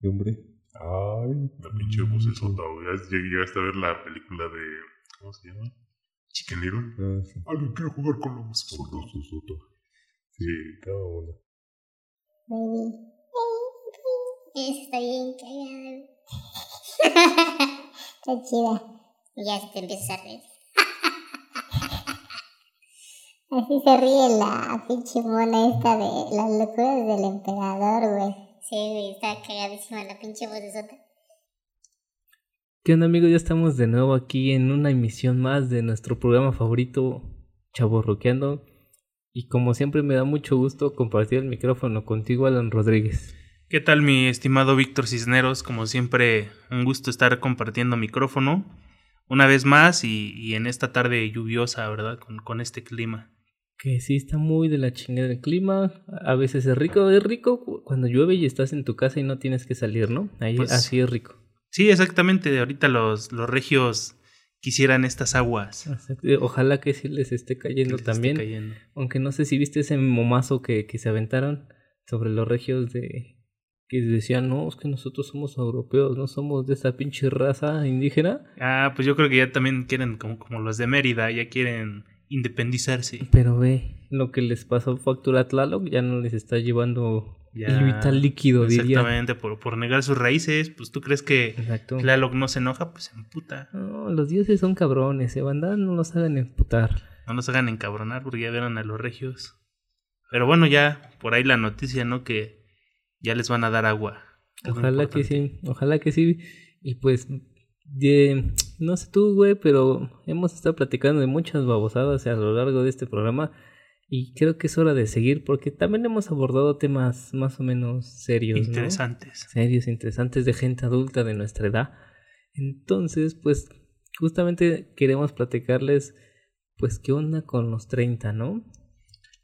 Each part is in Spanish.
de hombre. Ay, La pinche vocesota, güey. Ya Llegaste a ver la película de. ¿Cómo se llama? Chicken Little. ah, sí. Alguien quiere jugar con la vocesota. Sí. Estaba buena. Está bien cagado. está chida. Y ya te empiezas a reír. Así se ríe la pinche mona esta de las locuras del emperador, güey. Sí, güey, está cagadísima la pinche vocesota. ¿Qué onda amigos? Ya estamos de nuevo aquí en una emisión más de nuestro programa favorito, Chaborroqueando. Y como siempre me da mucho gusto compartir el micrófono contigo, Alan Rodríguez. ¿Qué tal mi estimado Víctor Cisneros? Como siempre, un gusto estar compartiendo micrófono una vez más y, y en esta tarde lluviosa, ¿verdad? Con, con este clima. Que sí está muy de la chingada el clima. A veces es rico, es rico cu- cuando llueve y estás en tu casa y no tienes que salir, ¿no? Ahí Pues- así es rico. Sí, exactamente. Ahorita los, los regios quisieran estas aguas. Ojalá que sí les esté cayendo esté también. cayendo. Aunque no sé si viste ese momazo que, que se aventaron sobre los regios de que decían, no, es que nosotros somos europeos, no somos de esa pinche raza indígena. Ah, pues yo creo que ya también quieren, como, como los de Mérida, ya quieren independizarse. Pero ve, lo que les pasó factura a Tlaloc ya no les está llevando Ya, el vital líquido, diría. Exactamente, por, por negar sus raíces, pues tú crees que Exacto. Tlaloc no se enoja, pues se emputa. No, los dioses son cabrones, eh, banda, no los hagan emputar. No nos hagan encabronar porque ya vieron a los regios. Pero bueno, ya por ahí la noticia, ¿no? Que ya les van a dar agua. Ojalá que sí, ojalá que sí. Y pues, de- no sé tú, güey, pero hemos estado platicando de muchas babosadas a lo largo de este programa. Y creo que es hora de seguir porque también hemos abordado temas más o menos serios. ¿no? Interesantes. Serios, interesantes de gente adulta de nuestra edad. Entonces, pues, justamente queremos platicarles, pues, qué onda con los 30, ¿no?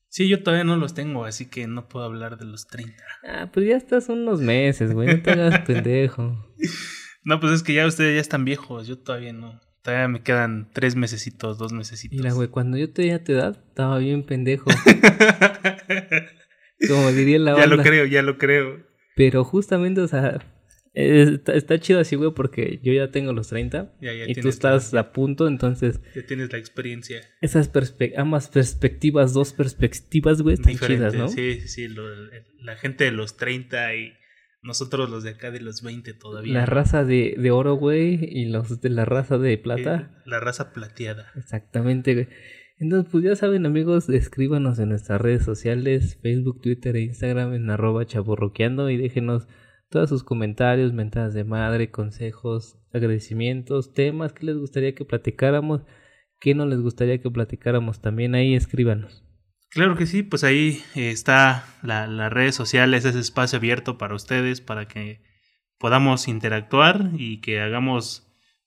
Sí, yo todavía no los tengo, así que no puedo hablar de los 30. Ah, pues ya estás unos meses, güey, no te hagas pendejo. No, pues es que ya ustedes ya están viejos, yo todavía no. Todavía me quedan tres mesecitos, dos mesecitos. Mira, güey, cuando yo tenía tu edad, estaba bien pendejo. Como diría la ya banda. lo creo, ya lo creo. Pero justamente, o sea, está, está chido así, güey, porque yo ya tengo los 30 Ya, ya y tú estás la- a punto, entonces ya tienes la experiencia. esas perspe ambas perspectivas, dos perspectivas, güey, están Diferente. chidas, ¿no? Sí, sí, sí. lo- la gente de los 30 y nosotros los de acá de los 20 todavía. La raza de, de oro, güey, y los de la raza de Eh, plata. la raza plateada. Exactamente, güey. Entonces, pues ya saben, amigos, escríbanos en nuestras redes sociales, Facebook, Twitter e Instagram en arroba chaborroqueando y déjenos todos sus comentarios, mentadas de madre, consejos, agradecimientos, temas que les gustaría que platicáramos, que no les gustaría que platicáramos. También ahí escríbanos. Claro que sí, pues ahí está la- las redes sociales, ese espacio abierto para ustedes, para que podamos interactuar y que hagamos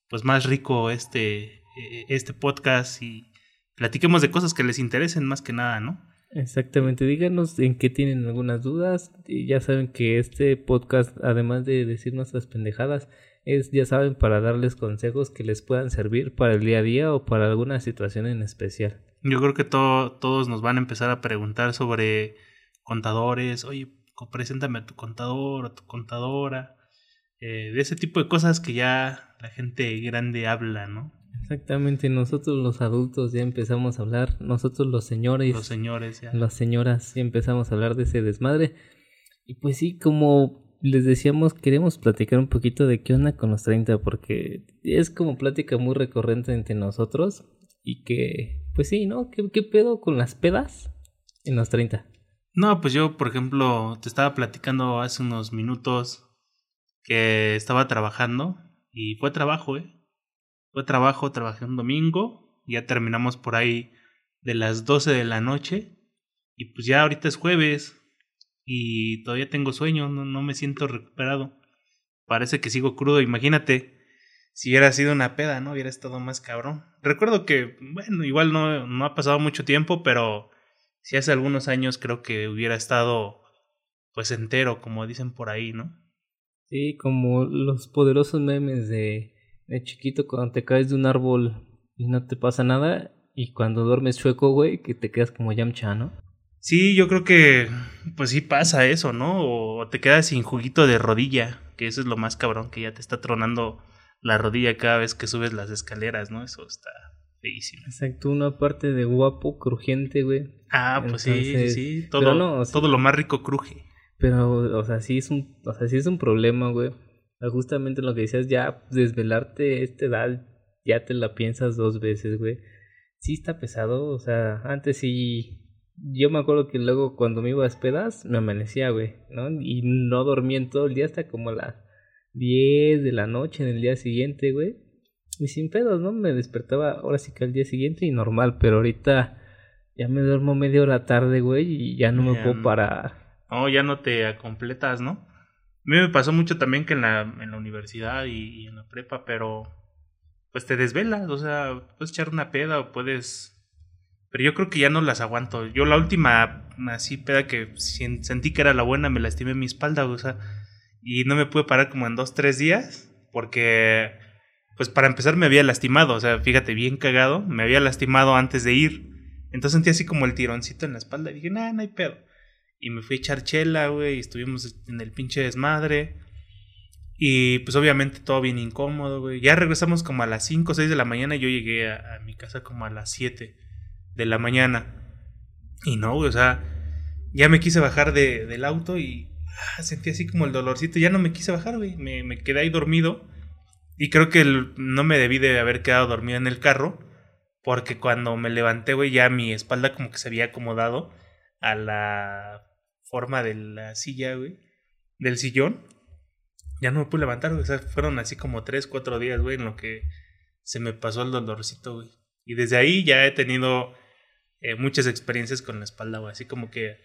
pues más rico este, eh, este podcast y platiquemos de cosas que les interesen más que nada, ¿no? Exactamente, díganos en qué tienen algunas dudas. Y ya saben que este podcast, además de decir nuestras pendejadas, es, ya saben, para darles consejos que les puedan servir para el día a día o para alguna situación en especial. Yo creo que to- todos nos van a empezar a preguntar sobre contadores, oye, preséntame a tu contador o tu contadora, eh, de ese tipo de cosas que ya la gente grande habla, ¿no? Exactamente, nosotros los adultos ya empezamos a hablar, nosotros los señores, Los señores ya. las señoras ya empezamos a hablar de ese desmadre. Y pues sí, como les decíamos, queremos platicar un poquito de qué onda con los 30, porque es como plática muy recurrente entre nosotros. Y que, pues sí, ¿no? ¿Qué, qué pedo con las pedas en los 30? No, pues yo, por ejemplo, te estaba platicando hace unos minutos que estaba trabajando y fue trabajo, ¿eh? Fue trabajo, trabajé un domingo, ya terminamos por ahí de las 12 de la noche y pues ya ahorita es jueves y todavía tengo sueño, no, no me siento recuperado. Parece que sigo crudo, imagínate. Si hubiera sido una peda, ¿no? Hubiera estado más cabrón. Recuerdo que, bueno, igual no, no ha pasado mucho tiempo, pero si hace algunos años creo que hubiera estado pues entero, como dicen por ahí, ¿no? Sí, como los poderosos memes de, de chiquito cuando te caes de un árbol y no te pasa nada. Y cuando duermes chueco, güey, que te quedas como Yamcha, ¿no? Sí, yo creo que pues sí pasa eso, ¿no? O te quedas sin juguito de rodilla, que eso es lo más cabrón, que ya te está tronando la rodilla cada vez que subes las escaleras, ¿no? Eso está feísimo. Exacto, una parte de guapo, crujiente, güey. Ah, pues Entonces, sí, sí, todo, no, o sea- todo lo más rico cruje. Pero, o sea, sí es un, o sea, sí es un problema, güey. Sea, Justamente lo que decías, ya desvelarte a esta edad, ya te la piensas dos veces, güey. Sí está pesado, o sea, antes sí. Yo me acuerdo que luego cuando me iba a pedas, me amanecía, güey, ¿no? Y no dormía en todo el día hasta como las 10 de la noche en el día siguiente, güey. Y sin pedos, ¿no? Me despertaba ahora sí que al día siguiente y normal, pero ahorita ya me duermo media hora tarde, güey, y ya no me Ya puedo parar. No, ya no te completas, ¿no? A mí me pasó mucho también que en la, en la universidad y, y en la prepa, pero pues te desvelas, o sea, puedes echar una peda o puedes... Pero yo creo que ya no las aguanto. Yo la última así peda que sentí que era la buena, me lastimé mi espalda, o sea, y no me pude parar como en dos, tres días, porque pues para empezar me había lastimado, o sea, fíjate, bien cagado, me había lastimado antes de ir. Entonces sentí así como el tironcito en la espalda y dije, nah, no hay pedo. Y me fui a echar chela, güey, y estuvimos en el pinche desmadre. Y pues obviamente todo bien incómodo, güey. Ya regresamos como a las 5 o 6 de la mañana y yo llegué a, a mi casa como a las 7 de la mañana. Y no, güey, o sea, ya me quise bajar de- del auto y ah, sentí así como el dolorcito. Ya no me quise bajar, güey. Me, me quedé ahí dormido. Y creo que no me debí de haber quedado dormido en el carro. Porque cuando me levanté, güey, ya mi espalda como que se había acomodado a la forma de la silla, güey. Del sillón. Ya no me pude levantar, güey. O sea, fueron así como tres, cuatro días, güey, en lo que se me pasó el dolorcito, güey. Y desde ahí ya he tenido eh, muchas experiencias con la espalda. Así como que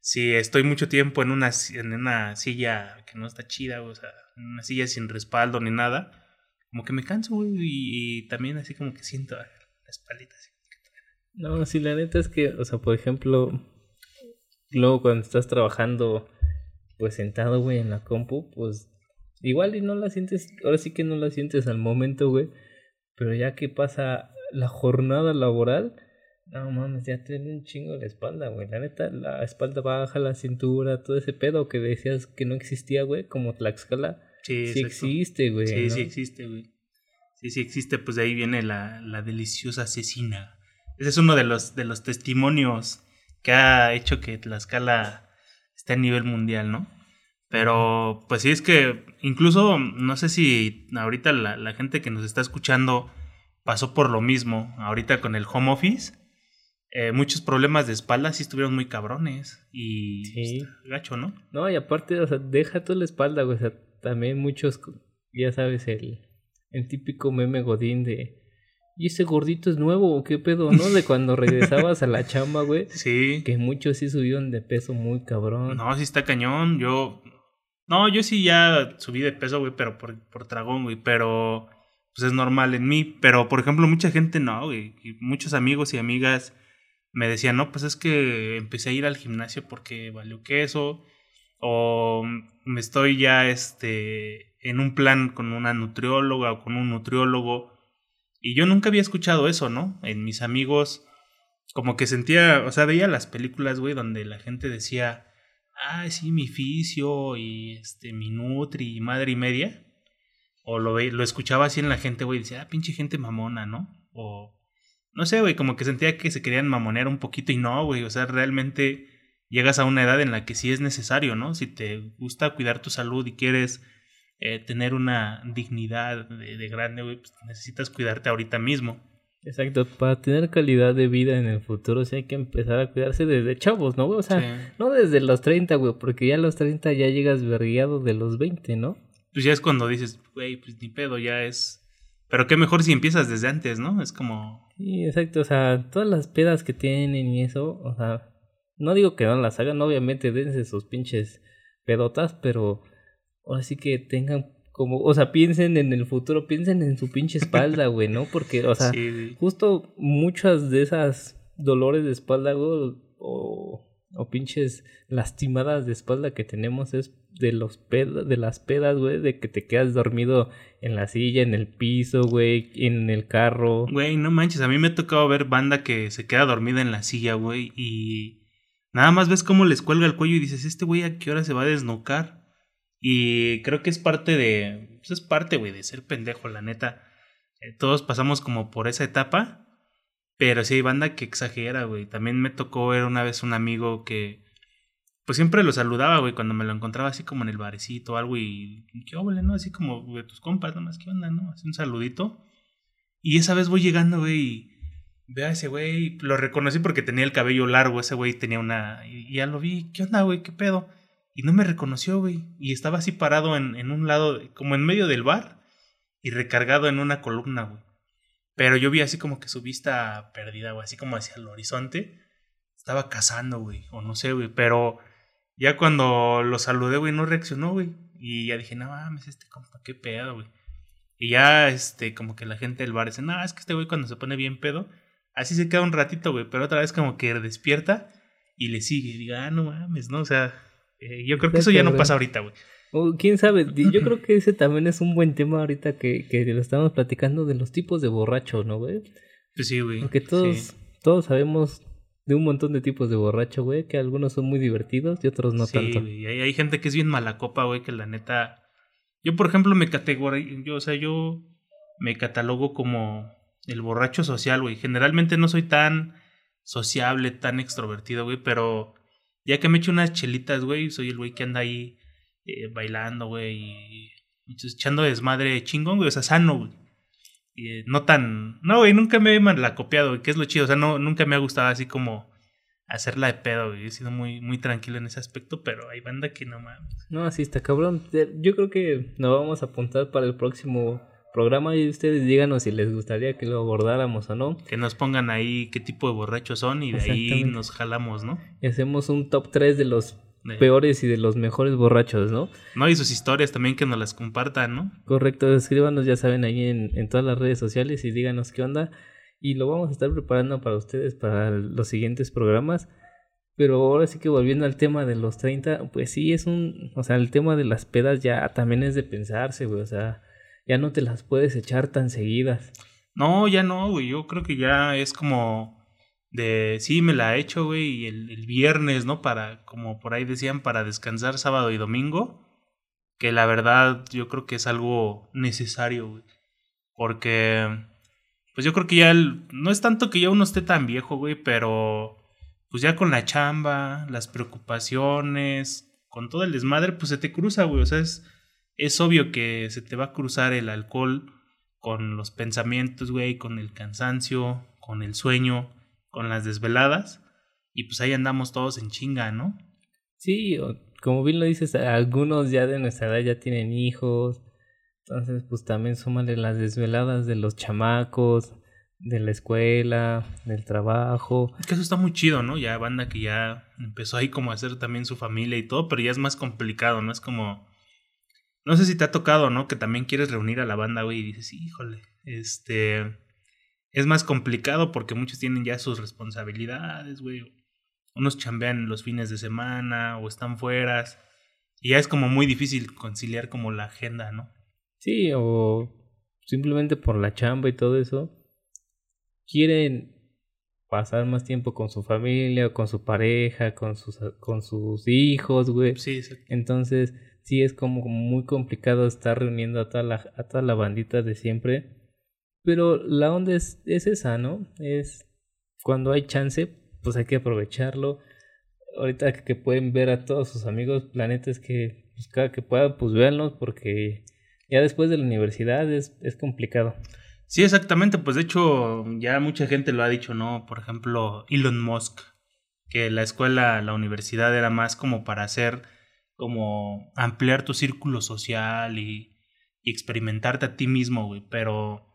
si estoy mucho tiempo en una, si- en una silla que no está chida, o sea, una silla sin respaldo ni nada, como que me canso, güey. Y, también así como que siento la espaldita así. No, sí, la neta es que, o sea, por ejemplo, luego cuando estás trabajando, pues sentado, güey, en la compu, pues igual y no la sientes, ahora sí que no la sientes al momento, güey, pero ya que pasa la jornada laboral, no mames, ya duele un chingo la espalda, güey, la neta, la espalda baja, la cintura, todo ese pedo que decías que no existía, güey, como Tlaxcala, Sí, sí existe, güey. Sí, ¿no? sí existe, güey. Sí, sí existe, pues de ahí viene la, la deliciosa asesina. Ese es uno de los, de los testimonios que ha hecho que Tlaxcala esté a nivel mundial, ¿no? Pero, pues sí, es que incluso, no sé si ahorita la, la gente que nos está escuchando pasó por lo mismo. Ahorita con el home office, eh, muchos problemas de espalda sí estuvieron muy cabrones. Y Sí. gacho, ¿no? No, y aparte, o sea, deja toda la espalda, güey. O sea, también muchos, ya sabes, el, el típico meme godín de. ¿Y ese gordito es nuevo o qué pedo, no? De cuando regresabas a la chamba, güey. Sí. Que muchos sí subieron de peso muy cabrón. No, sí está cañón. Yo. No, yo sí ya subí de peso, güey, pero por, por tragón, güey. Pero. Pues es normal en mí. Pero, por ejemplo, mucha gente no, güey. Muchos amigos y amigas me decían, no, pues es que empecé a ir al gimnasio porque valió queso. O me estoy ya este, en un plan con una nutrióloga o con un nutriólogo. Y yo nunca había escuchado eso, ¿no? En mis amigos, como que sentía, o sea, veía las películas, güey, donde la gente decía, ah, sí, mi fisio y este, mi nutri y madre y media. O lo, lo escuchaba así en la gente, güey, y decía, ah, pinche gente mamona, ¿no? O, no sé, güey, como que sentía que se querían mamonear un poquito y no, güey, o sea, realmente llegas a una edad en la que sí es necesario, ¿no? Si te gusta cuidar tu salud y quieres eh, tener una dignidad de, de grande, güey, pues necesitas cuidarte ahorita mismo. Exacto, para tener calidad de vida en el futuro, sí hay que empezar a cuidarse desde chavos, ¿no, güey? O sea, Sí. no desde los 30, güey, porque ya a los 30 ya llegas vergueado de los 20, ¿no? Pues ya es cuando dices, güey, pues ni pedo, ya es... Pero qué mejor si empiezas desde antes, ¿no? Es como... Sí, exacto, o sea, todas las pedas que tienen y eso, o sea, no digo que no las hagan, obviamente dense sus pinches pedotas, pero ahora sí que tengan como, o sea, piensen en el futuro, piensen en su pinche espalda, güey, ¿no? Porque, o sea, sí, justo muchas de esas dolores de espalda, güey, o, o pinches lastimadas de espalda que tenemos es de los ped- de las pedas, güey, de que te quedas dormido en la silla, en el piso, güey, en el carro. Güey, no manches, a mí me ha tocado ver banda que se queda dormida en la silla, güey, y Nada más ves cómo les cuelga el cuello y dices, este güey a qué hora se va a desnucar. Y creo que es parte de. Pues es parte, güey, de ser pendejo, la neta. Eh, todos pasamos como por esa etapa. Pero sí hay banda que exagera, güey. También me tocó ver una vez un amigo que. Pues siempre lo saludaba, güey, cuando me lo encontraba así como en el barecito o algo y. ¿Qué óvole, no? Así como de tus compas, nomás, ¿qué onda, no? Así un saludito. Y esa vez voy llegando, güey, y veo a ese güey. Lo reconocí porque tenía el cabello largo. Ese güey tenía una. Y ya lo vi. ¿Qué onda, güey? ¿Qué pedo? Y no me reconoció, güey. Y estaba así parado en, en un lado, como en medio del bar. Y recargado en una columna, güey. Pero yo vi así como que su vista perdida, güey. Así como hacia el horizonte. Estaba cazando, güey. O no sé, güey. Pero ya cuando lo saludé, güey, no reaccionó, güey. Y ya dije, no mames, este compa, qué pedo, güey. Y ya, este, como que la gente del bar dice, no, es que este güey cuando se pone bien pedo, así se queda un ratito, güey, pero otra vez como que despierta y le sigue. Y diga, ah, no mames, ¿no? O sea, eh, yo creo que eso ya no pasa ahorita, güey. O quién sabe, yo creo que ese también es un buen tema ahorita que, que lo estamos platicando de los tipos de borracho, ¿no, güey? Pues sí, güey. Porque todos, Sí. todos sabemos de un montón de tipos de borracho, güey, que algunos son muy divertidos y otros no sí, tanto. güey. Hay, hay gente que es bien mala copa, güey, que la neta. Yo, por ejemplo, me categorizo. Yo, o sea, yo me catalogo como el borracho social, güey. Generalmente no soy tan sociable, tan extrovertido, güey, pero ya que me echo unas chelitas, güey, soy el güey que anda ahí eh, bailando, güey, y y echando desmadre chingón, güey, o sea, sano, güey. Eh, no tan. No, güey, nunca me he malacopiado, güey, que es lo chido. O sea, no, nunca me ha gustado así como hacerla de pedo, güey. He sido muy, muy tranquilo en ese aspecto, pero hay banda que no mames. No, así está cabrón. Eh, Yo creo que nos vamos a apuntar para el próximo programa y ustedes díganos si les gustaría que lo abordáramos o no. Que nos pongan ahí qué tipo de borrachos son y de ahí nos jalamos, ¿no? Y hacemos un top 3 de los De- peores y de los mejores borrachos, ¿no? No, y sus historias también que nos las compartan, ¿no? Correcto, escríbanos, ya saben, ahí en, en todas las redes sociales y díganos qué onda. Y lo vamos a estar preparando para ustedes para los siguientes programas. Pero ahora sí que volviendo al tema de los 30, pues sí es un... O sea, el tema de las pedas ya también es de pensarse, güey. O sea, ya no te las puedes echar tan seguidas. No, ya no, güey. Yo creo que ya es como de sí me la he hecho, güey, y el, viernes, ¿no? Para, como por ahí decían, para descansar sábado y domingo. Que la verdad yo creo que es algo necesario, güey. Porque, pues yo creo que ya el- no es tanto que ya uno esté tan viejo, güey, pero pues ya con la chamba, las preocupaciones, con todo el desmadre, pues se te cruza, güey. O sea, es, es obvio que se te va a cruzar el alcohol con los pensamientos, güey, con el cansancio, con el sueño, con las desveladas. Y pues ahí andamos todos en chinga, ¿no? Sí, o- como bien lo dices, algunos ya de nuestra edad ya tienen hijos. Entonces, pues también súmale las desveladas de los chamacos, de la escuela, del trabajo. Es que eso está muy chido, ¿no? Ya banda que ya empezó ahí como a hacer también su familia y todo, pero ya es más complicado, ¿no? Es como... No sé si te ha tocado, ¿no? Que también quieres reunir a la banda, güey, y dices, híjole, este... Es más complicado porque muchos tienen ya sus responsabilidades, güey. Unos chambean los fines de semana o están fueras. Y ya es como muy difícil conciliar como la agenda, ¿no? Sí, o simplemente por la chamba y todo eso, quieren pasar más tiempo con su familia, con su pareja, con sus, con sus hijos, güey. Sí, exacto. Entonces, sí es como muy complicado estar reuniendo a toda la, a toda la bandita de siempre. Pero la onda es, es esa, ¿no? Es cuando hay chance, pues hay que aprovecharlo. Ahorita que pueden ver a todos sus amigos, la neta es que pues, cada que puedan, pues véanlos porque ya después de la universidad es, es complicado. Sí, exactamente. Pues de hecho, ya mucha gente lo ha dicho, ¿no? Por ejemplo, Elon Musk, que la escuela, la universidad era más como para hacer, como ampliar tu círculo social y, y experimentarte a ti mismo, güey. Pero,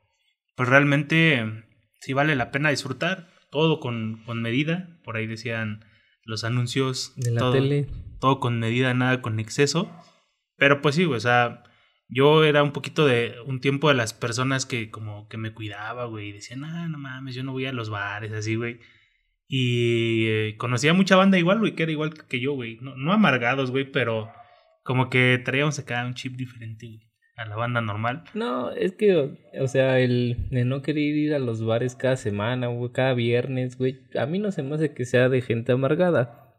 pues realmente sí vale la pena disfrutar todo con, con medida. Por ahí decían los anuncios. De la todo, tele. todo con medida, nada con exceso. Pero pues sí, güey, o sea, yo era un poquito de un tiempo de las personas que como que me cuidaba, güey, y decían, ah, no mames, yo no voy a los bares, así, güey. Y eh, conocía mucha banda igual, güey, que era igual que yo, güey. No, no amargados, güey, pero como que traíamos acá un chip diferente, güey, a la banda normal. No, es que, o- o sea, el de no querer ir a los bares cada semana, güey, cada viernes, güey, a mí no se me hace que sea de gente amargada.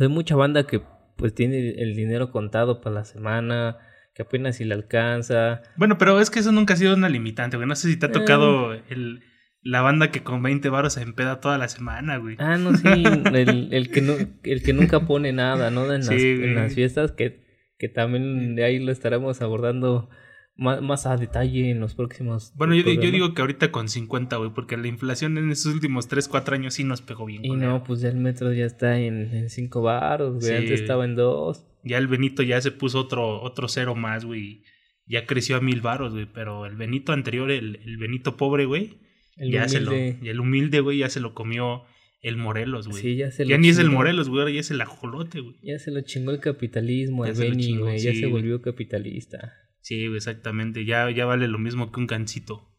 Hay mucha banda que pues tiene el dinero contado para la semana, que apenas si le alcanza. Bueno, pero es que eso nunca ha sido una limitante, güey. No sé si te ha Eh. tocado el, la banda que con 20 varos se empeda toda la semana, güey. Ah, no, sí, el, el que, no, el que nunca pone nada, ¿no? En, las, Sí, en las fiestas, que, que también de ahí lo estaremos abordando más, más a detalle en los próximos. Bueno, yo, yo digo que ahorita con 50, güey, porque la inflación en esos últimos 3, 4 años sí nos pegó bien. Y no, pues ya el metro ya está en, en cinco baros, güey. Sí. Antes estaba en dos. Ya el Benito ya se puso otro, otro cero más, güey. Ya creció a mil varos, güey. Pero el Benito anterior, el, el Benito pobre, güey, El ya se lo. humilde. Y el humilde, güey, ya se lo comió el Morelos, güey. Sí, ya se ya lo ni es el. Morelos, güey, ahora ya es el ajolote, güey. Ya se lo chingó el capitalismo, Ya el chingó, güey. Ya sí, se volvió capitalista. Sí, güey, exactamente. Ya, ya vale lo mismo que un gancito.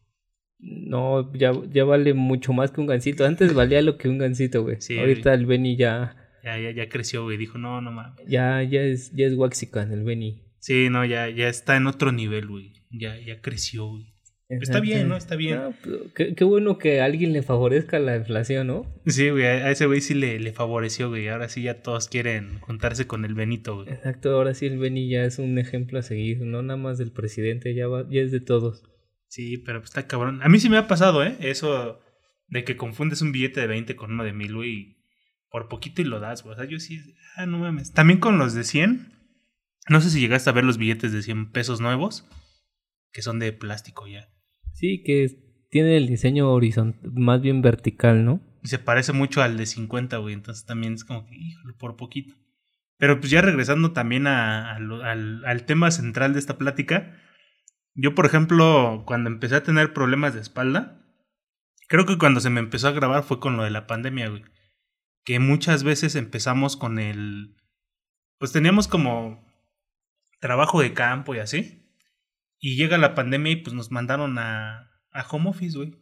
No, ya, ya vale mucho más que un gancito. Antes valía lo que un gancito, güey. Sí, Ahorita el Benny ya, Ya, ya, ya creció, güey. Dijo, no, no mames. ya, ya es, ya es Waxican, el Benny. Sí, no, ya, ya está en otro nivel, güey. Ya, ya creció, güey. Está bien, ¿no? Está bien. No, qué, qué bueno que a alguien le favorezca la inflación, ¿no? Sí, güey, a ese güey sí le, le favoreció, güey. Ahora sí ya todos quieren juntarse con el Benito, güey. Exacto, ahora sí el Benny ya es un ejemplo a seguir, no nada más del presidente, ya, va, ya es de todos. Sí, pero pues está cabrón. A mí sí me ha pasado, ¿eh? Eso de que confundes un billete de 20 con uno de 1000, güey. Por poquito y lo das, güey. O sea, yo sí. Ah, no mames. También con los de 100. No sé si llegaste a ver los billetes de 100 pesos nuevos. Que son de plástico ya. Sí, que tiene el diseño horizontal, más bien vertical, ¿no? Y se parece mucho al de 50, güey. Entonces también es como que, híjole, por poquito. Pero pues ya regresando también a- al, al tema central de esta plática. Yo, por ejemplo, cuando empecé a tener problemas de espalda, creo que cuando se me empezó a grabar fue con lo de la pandemia, güey. Que muchas veces empezamos con el... Pues teníamos como trabajo de campo y así. Y llega la pandemia y pues nos mandaron a, a home office, güey.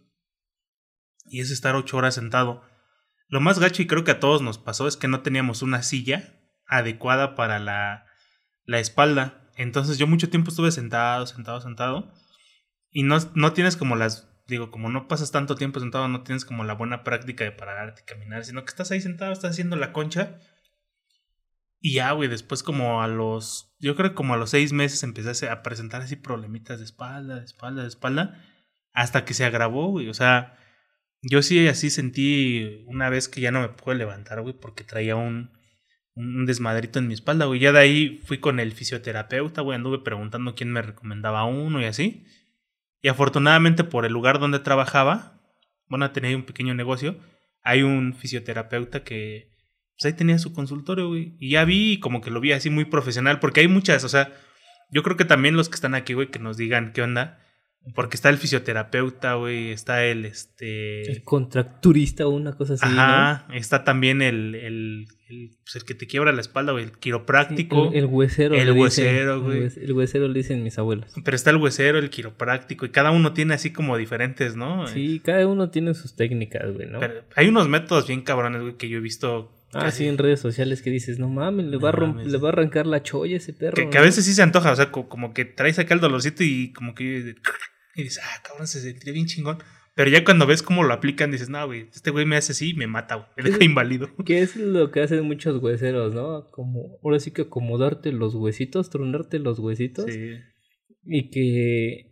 Y es estar ocho horas sentado. Lo más gacho y creo que a todos nos pasó es que no teníamos una silla adecuada para la, la espalda. Entonces yo mucho tiempo estuve sentado, sentado, sentado. Y no, no tienes como las, digo, como no pasas tanto tiempo sentado, no tienes como la buena práctica de pararte y caminar, sino que estás ahí sentado, estás haciendo la concha. Y ya, güey, después como a los, yo creo que como a los seis meses empecé a presentar así problemitas de espalda, de espalda, de espalda, hasta que se agravó, güey. O sea, yo sí así sentí una vez que ya no me pude levantar, güey, porque traía un, un desmadrito en mi espalda, güey. Ya de ahí fui con el fisioterapeuta, güey, anduve preguntando quién me recomendaba uno y así. Y afortunadamente por el lugar donde trabajaba, bueno, tenía un pequeño negocio, hay un fisioterapeuta que pues ahí tenía su consultorio, güey. Y ya vi como que lo vi así muy profesional, porque hay muchas, o sea, yo creo que también los que están aquí, güey, que nos digan qué onda. Porque está el fisioterapeuta, güey, está el, este... El contracturista o una cosa así, Ajá, está también el, el, el, pues, el que te quiebra la espalda, güey, el ¿no? quiropráctico. El, el huesero. El dicen. huesero, güey. El huesero le dicen mis abuelos. Pero está el huesero, el quiropráctico, y cada uno tiene así como diferentes, ¿no? Sí, cada uno tiene sus técnicas, güey, ¿no? Pero hay unos métodos bien cabrones, güey, que yo he visto. Ah, casi- sí, en redes sociales que dices, no mames, le, No va, mames. le va a arrancar la cholla ese perro. que, que a veces sí se antoja, o sea, co- como que traes acá el dolorcito y como que. Y dices, ah, cabrón, se sentiría bien chingón. Pero ya cuando ves cómo lo aplican, dices, no, güey, este güey me hace así y me mata, güey, me deja inválido. Que es lo que hacen muchos hueseros, ¿no? Como, ahora sí que acomodarte los huesitos, tronarte los huesitos. Sí. Y que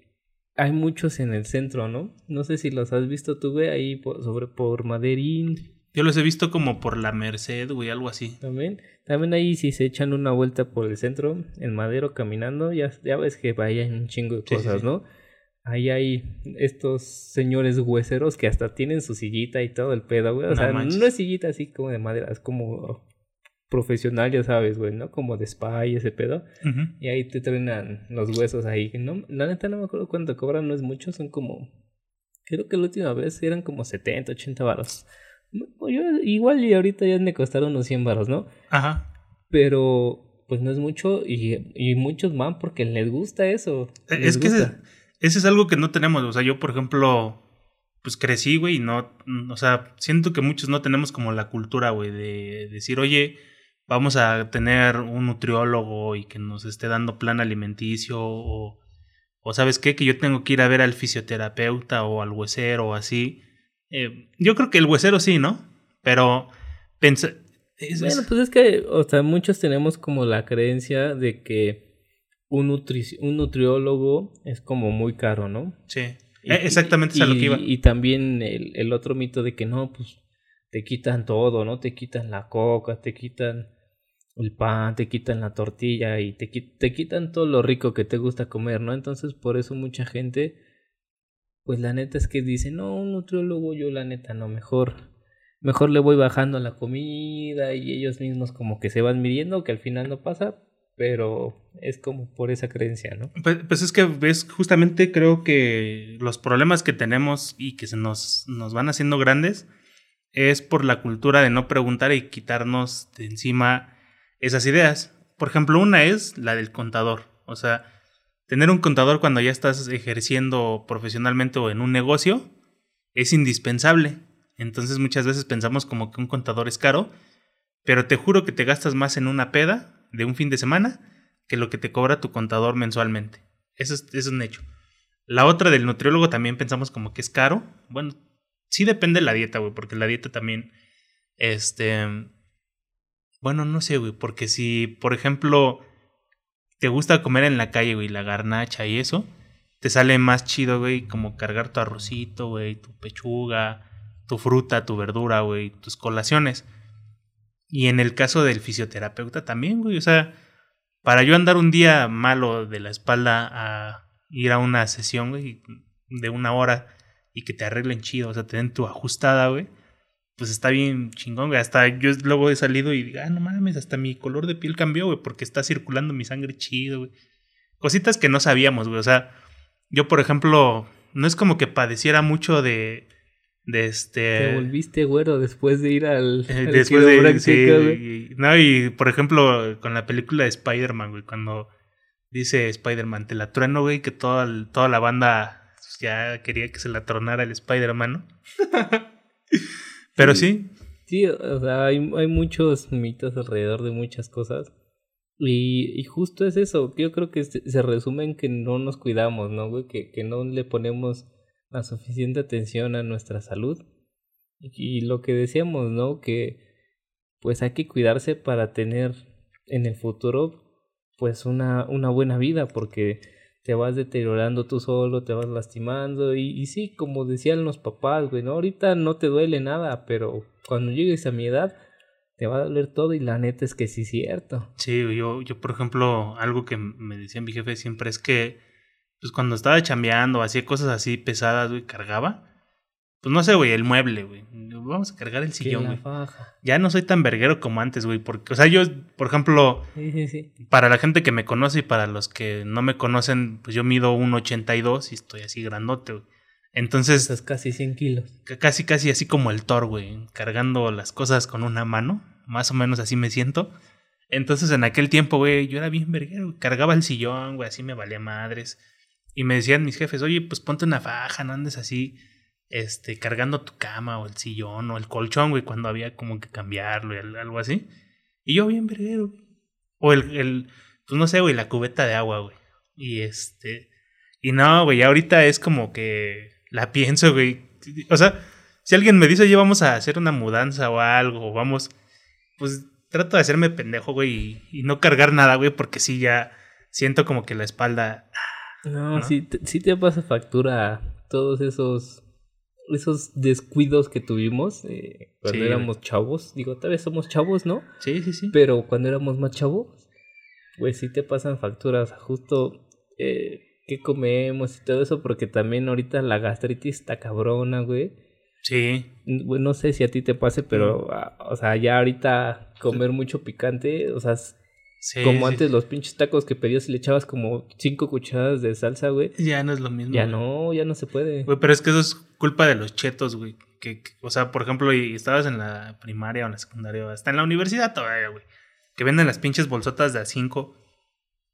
hay muchos en el centro, ¿no? No sé si los has visto tú, güey, ahí por, sobre por Maderín Yo los he visto como por la Merced, güey, algo así. también. También ahí si se echan una vuelta por el centro, en Madero caminando, ya, ya ves que vaya un chingo de Sí, cosas, sí. ¿no? Ahí hay estos señores hueseros que hasta tienen su sillita y todo el pedo, güey. O No sea, manches. no es sillita así como de madera, es como profesional, ya sabes, güey, ¿no? Como de spa y ese pedo. Y ahí te truenan los huesos ahí. No, la neta no me acuerdo cuánto cobran, no es mucho, son como... Creo que la última vez eran como 70, 80 varos. No, Yo, igual y ahorita ya han de costar unos 100 varos, ¿no? Ajá. Pero pues no es mucho y, y muchos van porque les gusta eso. Les Es que ese, es algo que no tenemos. O sea, yo, por ejemplo, pues crecí, güey, y no. O sea, siento que muchos no tenemos como la cultura, güey, de decir, oye, vamos a tener un nutriólogo y que nos esté dando plan alimenticio o. O sabes qué, que yo tengo que ir a ver al fisioterapeuta o al huesero o así. Eh, yo creo que el huesero sí, ¿no? Pero Es- Bueno, es- pues es que, o sea, muchos tenemos como la creencia de que un, nutri- un nutriólogo es como muy caro, ¿no? sí. Y- Eh, exactamente es a lo que y- iba. Y también el, el otro mito de que no, pues te quitan todo, ¿no? Te quitan la coca, te quitan el pan, te quitan la tortilla y te, te quitan todo lo rico que te gusta comer, ¿no? Entonces por eso mucha gente, pues la neta es que dice, no, un nutriólogo yo la neta no, mejor, mejor le voy bajando la comida y ellos mismos como que se van midiendo, que al final no pasa, pero es como por esa creencia, ¿no? Pues, pues es que ves, justamente creo que los problemas que tenemos y que se nos, nos van haciendo grandes es por la cultura de no preguntar y quitarnos de encima esas ideas. Por ejemplo, una es la del contador. O sea, tener un contador cuando ya estás ejerciendo profesionalmente o en un negocio es indispensable. Entonces muchas veces pensamos como que un contador es caro, pero te juro que te gastas más en una peda de un fin de semana que lo que te cobra tu contador mensualmente. Eso es, es un hecho. La otra del nutriólogo también pensamos como que es caro. Bueno, sí depende de la dieta, güey, porque la dieta también, este, bueno, no sé, güey, porque si, por ejemplo, te gusta comer en la calle, güey, la garnacha y eso, te sale más chido, güey, como cargar tu arrocito, güey, tu pechuga, tu fruta, tu verdura, güey, tus colaciones. Y en el caso del fisioterapeuta también, güey, o sea, para yo andar un día malo de la espalda a ir a una sesión, güey, de una hora y que te arreglen chido, o sea, te den tu ajustada, güey, pues está bien chingón, güey. Hasta yo luego he salido y digo, ah, no mames, hasta mi color de piel cambió, güey, porque está circulando mi sangre chido, güey. Cositas que no sabíamos, güey, o sea, yo, por ejemplo, no es como que padeciera mucho de, de este... Te volviste güero después de ir al, Eh, al después de sí, güey. y- no y por ejemplo con la película de Spider-Man güey cuando dice Spider-Man te la trueno güey que toda, toda la banda ya quería que se la tronara el Spider-Man ¿no? pero sí Sí, o sea, hay, hay muchos mitos alrededor de muchas cosas. Y, y justo es eso, yo creo que se, se resume en que no nos cuidamos, ¿no, güey? Que, que no le ponemos la suficiente atención a nuestra salud. Y, y lo que decíamos, ¿no? Que pues hay que cuidarse para tener en el futuro pues una, una buena vida, porque te vas deteriorando tú solo, te vas lastimando. Y, y sí, como decían los papás, güey, ¿no? Ahorita no te duele nada, pero cuando llegues a mi edad, te va a doler todo. Y la neta es que sí es cierto. sí yo yo por ejemplo algo que me decía mi jefe siempre es que pues cuando estaba chambeando hacía cosas así pesadas güey cargaba pues no sé güey el mueble güey vamos a cargar el sillón güey ya no soy tan verguero como antes güey porque o sea yo por ejemplo Sí, sí, sí. para la gente que me conoce y para los que no me conocen, pues yo mido 1,82 y estoy así grandote, güey. Entonces, Estás casi 100 kilos. ca- casi, casi así como el Thor, güey, cargando las cosas con una mano. Más o menos así me siento. Entonces, en aquel tiempo, güey, yo era bien verguero. Cargaba el sillón, güey, así me valía madres. Y me decían mis jefes, oye, pues ponte una faja, no andes así, este, cargando tu cama o el sillón o el colchón, güey, cuando había como que cambiarlo y al- algo así. Y yo bien verguero, güey. O el, el, pues no sé, güey, la cubeta de agua, güey. Y este, y no, güey, ahorita es como que la pienso, güey. O sea, si alguien me dice, oye, vamos a hacer una mudanza o algo, vamos, pues trato de hacerme pendejo, güey, y, y no cargar nada, güey, porque sí ya siento como que la espalda. No, ¿No? sí, te, sí te pasa factura todos esos esos descuidos que tuvimos eh, cuando Sí, éramos chavos. Digo, tal vez somos chavos, ¿no? Sí, sí, sí. Pero cuando éramos más chavos, pues sí te pasan facturas. Justo eh, qué comemos y todo eso, porque también ahorita la gastritis está cabrona, güey. Sí. No sé si a ti te pase, pero, ah, o sea, ya ahorita comer mucho picante, o sea, sí como sí. antes los pinches tacos que pedías y le echabas como cinco cucharadas de salsa, güey. Ya no es lo mismo. Ya güey. no, ya no se puede. Güey, pero es que eso es culpa de los chetos, güey. Que, que- o sea, por ejemplo, y estabas en la primaria o en la secundaria, o hasta en la universidad todavía, güey. Que venden las pinches bolsotas de a 5.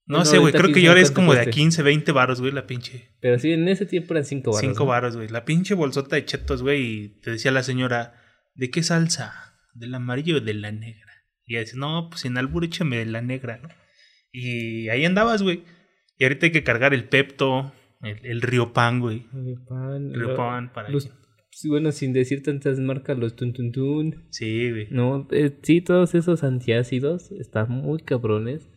No No, sé, güey, creo que ya ahora es como de a cueste. 15, 20 varos, güey, la pinche. Pero sí, en ese tiempo eran cinco baros. 5 varos, güey. La pinche bolsota de chetos, güey. Y te decía la señora, ¿de qué salsa? ¿Del amarillo o de la negra? Y dice, no, pues en albur échame de la negra, ¿no? Y ahí andabas, güey. Y ahorita hay que cargar el Pepto, el, el Río Pan, güey. El pan, Río lo- Pan para los bueno, sin decir tantas marcas, los tun tun tun. Sí, güey. No, eh, sí, todos esos antiácidos están muy cabrones.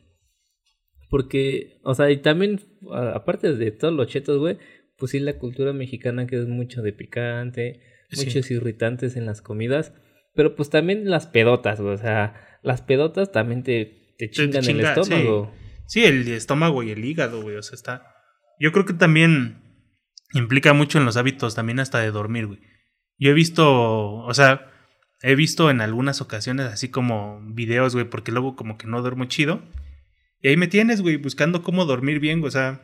Porque, o sea, y también, a- aparte de todos los chetos, güey, pues sí, la cultura mexicana que es mucho de picante, Sí. muchos irritantes en las comidas. Pero pues también las pedotas, güey. O sea, las pedotas también te, te chingan chinga, el estómago. Sí, el estómago y el hígado, güey. O sea, está. Yo creo que también implica mucho en los hábitos, también hasta de dormir, güey. Yo he visto, o sea, he visto en algunas ocasiones así como videos, güey, porque luego como que no duermo chido. Y ahí me tienes, güey, buscando cómo dormir bien, güey. O sea,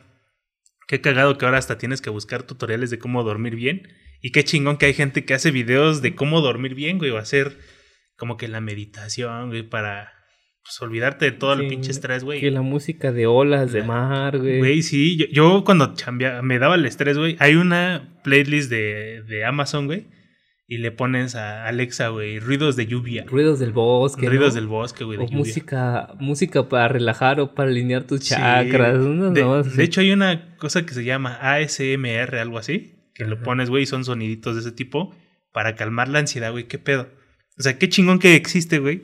qué cagado que ahora hasta tienes que buscar tutoriales de cómo dormir bien. Y qué chingón que hay gente que hace videos de cómo dormir bien, güey, o hacer como que la meditación, güey, para pues, olvidarte de todo el Sí, pinche estrés, güey. Que la música de olas de mar, güey. Güey, sí, yo, yo cuando chambea, me daba el estrés, güey. Hay una playlist de, de Amazon, güey. Y le pones a Alexa, güey, ruidos de lluvia. Ruidos del bosque. ruidos ¿no? del bosque, güey, de O lluvia. música, música para relajar o para alinear tus Sí. chakras. unas De, mamadas de hecho, hay una cosa que se llama ASMR, algo así. Que lo pones, güey, y son soniditos de ese tipo para calmar la ansiedad, güey. ¿Qué pedo? O sea, qué chingón que existe, güey.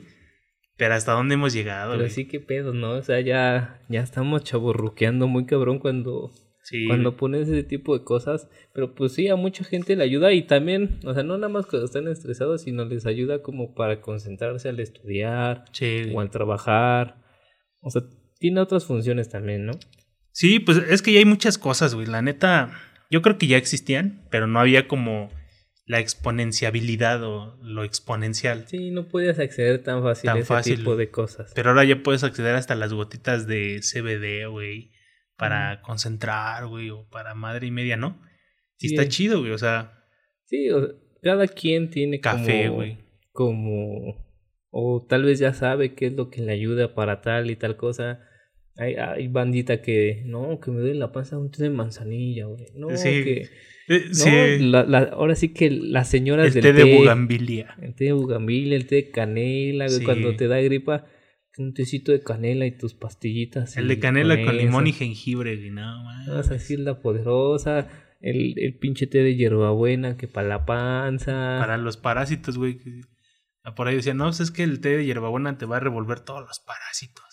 Pero hasta dónde hemos llegado, Pero güey. sí, qué pedo, ¿no? O sea, ya, ya estamos chaborruqueando muy cabrón cuando, Sí, cuando pones ese tipo de cosas. Pero pues sí, a mucha gente le ayuda y también, o sea, no nada más cuando están estresados, sino les ayuda como para concentrarse al estudiar sí, o al trabajar. O sea, tiene otras funciones también, ¿no? Sí, pues es que ya hay muchas cosas, güey. La neta, yo creo que ya existían, pero no había como la exponenciabilidad o lo exponencial. Sí, no podías acceder tan fácil Tan a ese fácil. tipo de cosas. Pero ahora ya puedes acceder hasta las gotitas de CBD, güey, para concentrar, güey, o para madre y media, ¿no? Sí, Sí. está chido, güey, o sea, Sí, o sea, cada quien tiene Café, como, güey. como, o tal vez ya sabe qué es lo que le ayuda para tal y tal cosa. Hay, hay bandita que, no, que me duele la panza un té de manzanilla, güey. No, Sí, que, eh, no, sí, la- la- ahora sí que las señoras el del té de bugambilia. el té de bugambilia, el té de canela, güey, Sí. cuando te da gripa, un tecito de canela y tus pastillitas. El de canela con limón y jengibre, güey, no, No, esa es la poderosa. El, el pinche té de hierbabuena que para la panza. Para los parásitos, güey. que- Por ahí decían, no, pues es que el té de hierbabuena te va a revolver todos los parásitos.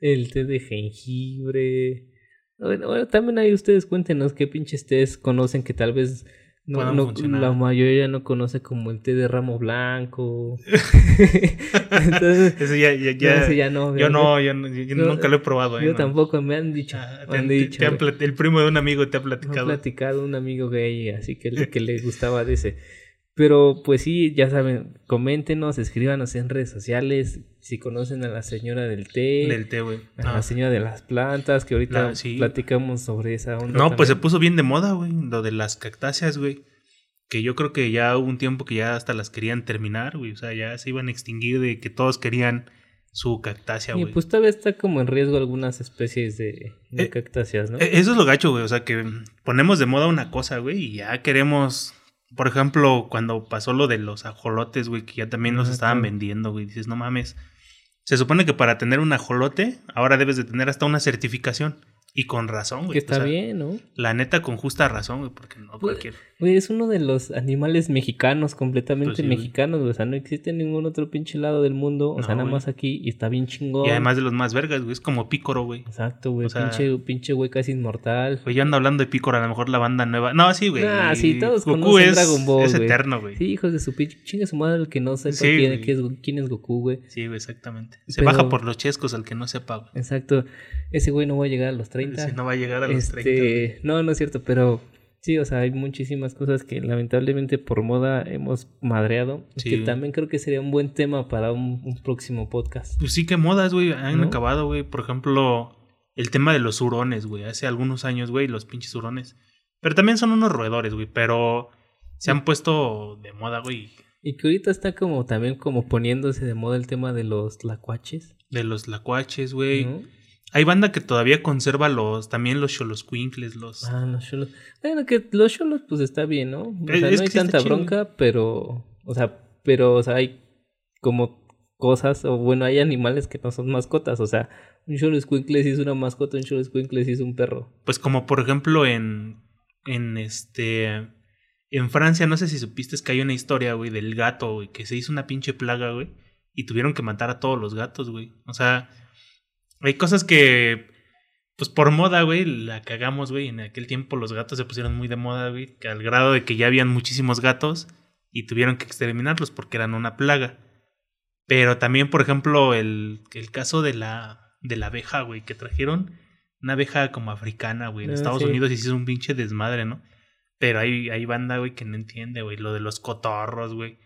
El té de jengibre. Bueno, bueno, también ahí ustedes cuéntenos qué pinches tés conocen que tal vez no, la mayoría no conoce como el té de ramo blanco. Entonces, Ese ya, ya, ya, ese ya no. Yo no, yo, no- yo Yo- nunca lo he probado. eh, Yo tampoco, me han dicho. Ah, me te- han dicho. te el primo de un amigo te ha Me ha platicado. platicado un amigo gay, así que que le gustaba de ese. Pero pues sí, ya saben, coméntenos, escríbanos en redes sociales si conocen a la señora del té, Del té, güey. a la señora de las plantas, que ahorita sí. platicamos sobre esa onda. No, pues se puso bien de moda, güey. Lo de las cactáceas, güey. Que yo creo que ya hubo un tiempo que ya hasta las querían terminar, güey. O sea, ya se iban a extinguir de que todos querían su cactácea, Y güey. pues todavía está como en riesgo algunas especies de, de Eh, cactáceas, ¿no? Eh, Eso es lo gacho, güey. O sea, que ponemos de moda una cosa, güey, y ya queremos. Por ejemplo, cuando pasó lo de los ajolotes, güey, que ya también los estaban vendiendo, güey. Dices, no mames. Se supone que para tener un ajolote, ahora debes de tener hasta una certificación. Y con razón, güey. que está O sea, bien, ¿no? La neta, con justa razón, güey, porque no Pues, cualquier. Güey, es uno de los animales mexicanos, completamente Pues sí, güey. mexicanos, güey. O sea, no existe en ningún otro pinche lado del mundo. O sea, nada güey. más aquí y está bien chingón. Y además de los más vergas, güey. Es como Pícoro, güey. Exacto, güey. o sea- pinche, pinche güey casi inmortal. Pues yo ando hablando de Pícoro, a lo mejor la banda nueva. No, sí, güey. Ah, sí, todos Goku conocen es, Dragon Ball, es güey. eterno, güey. Sí, hijos de su pinche. Chingue su madre el que no sepa Sí, quién, güey. quién es, quién es Goku, güey. Sí, güey, exactamente. Se Pero- baja por los chescos al que no sepa, güey. Exacto. Ese güey no va a llegar a los 30. Si no va a llegar a los Este, 30. güey. no, no es cierto, pero sí, o sea, hay muchísimas cosas que lamentablemente por moda hemos madreado. Sí. Que también creo que sería un buen tema para un, un próximo podcast. Pues sí, que modas, güey, han ¿No? acabado, güey. Por ejemplo, el tema de los hurones, güey. Hace algunos años, güey, los pinches hurones. Pero también son unos roedores, güey. Pero se han puesto de moda, güey. Y que ahorita está como también como poniéndose de moda el tema de los lacuaches. De los lacuaches, güey. ¿no? Hay banda que todavía conserva los, también los choloscuincles, los... Ah, los cholos. Bueno, que los cholos, pues está bien, ¿no? O Es- sea, es no hay tanta chido, bronca, pero. O sea, pero, o sea, hay como cosas, o bueno, hay animales que no son mascotas. O sea, un cholo escuincle sí es una mascota, un cholo escuincle sí es un perro. Pues como por ejemplo en, en este, En Francia, no sé si supiste es que hay una historia, güey, del gato, güey, que se hizo una pinche plaga, güey, y tuvieron que matar a todos los gatos, güey. O sea, hay cosas que, pues por moda, güey, la cagamos, güey. En aquel tiempo los gatos se pusieron muy de moda, güey, al grado de que ya habían muchísimos gatos y tuvieron que exterminarlos porque eran una plaga. Pero también, por ejemplo, el, el caso de la, de la abeja, güey, que trajeron una abeja como africana, güey, en Ah, Estados sí. Unidos y se hizo un pinche desmadre, ¿no? Pero hay, hay banda, güey, que no entiende, güey, lo de los cotorros, güey.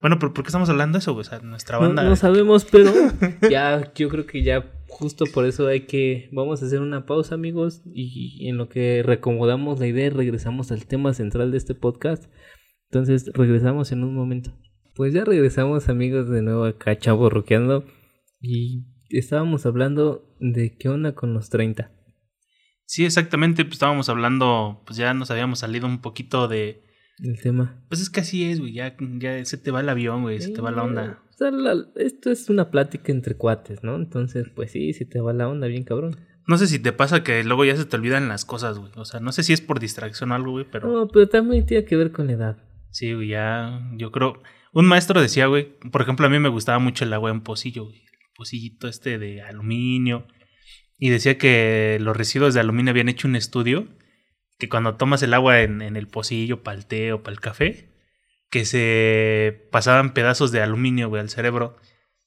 Bueno, pero ¿por qué estamos hablando de eso, güey? O sea, nuestra No, banda... no sabemos, pero ya yo creo que ya justo por eso hay que vamos a hacer una pausa, amigos, y en lo que recomodamos la idea regresamos al tema central de este podcast. Entonces, regresamos en un momento. Pues ya regresamos, amigos, de nuevo acá Chavo Roqueando y estábamos hablando de qué onda con los 30. Sí, exactamente, pues estábamos hablando, pues ya nos habíamos salido un poquito de... El tema. Pues es que así es, güey, ya, ya se te va el avión, güey, se te va la onda. O sea, la- esto es una plática entre cuates, ¿no? Entonces, pues sí, se te va la onda bien cabrón. No sé si te pasa que luego ya se te olvidan las cosas, güey. O sea, no sé si es por distracción o algo, güey, pero... No, pero también tiene que ver con la edad. Sí, güey, ya, yo creo. Un maestro decía, güey, por ejemplo, a mí me gustaba mucho el agua en pocillo, güey. El pocillito este de aluminio. Y decía que los residuos de aluminio habían hecho un estudio que cuando tomas el agua en, en el pocillo, para el té o para el café, que se pasaban pedazos de aluminio, güey, al cerebro.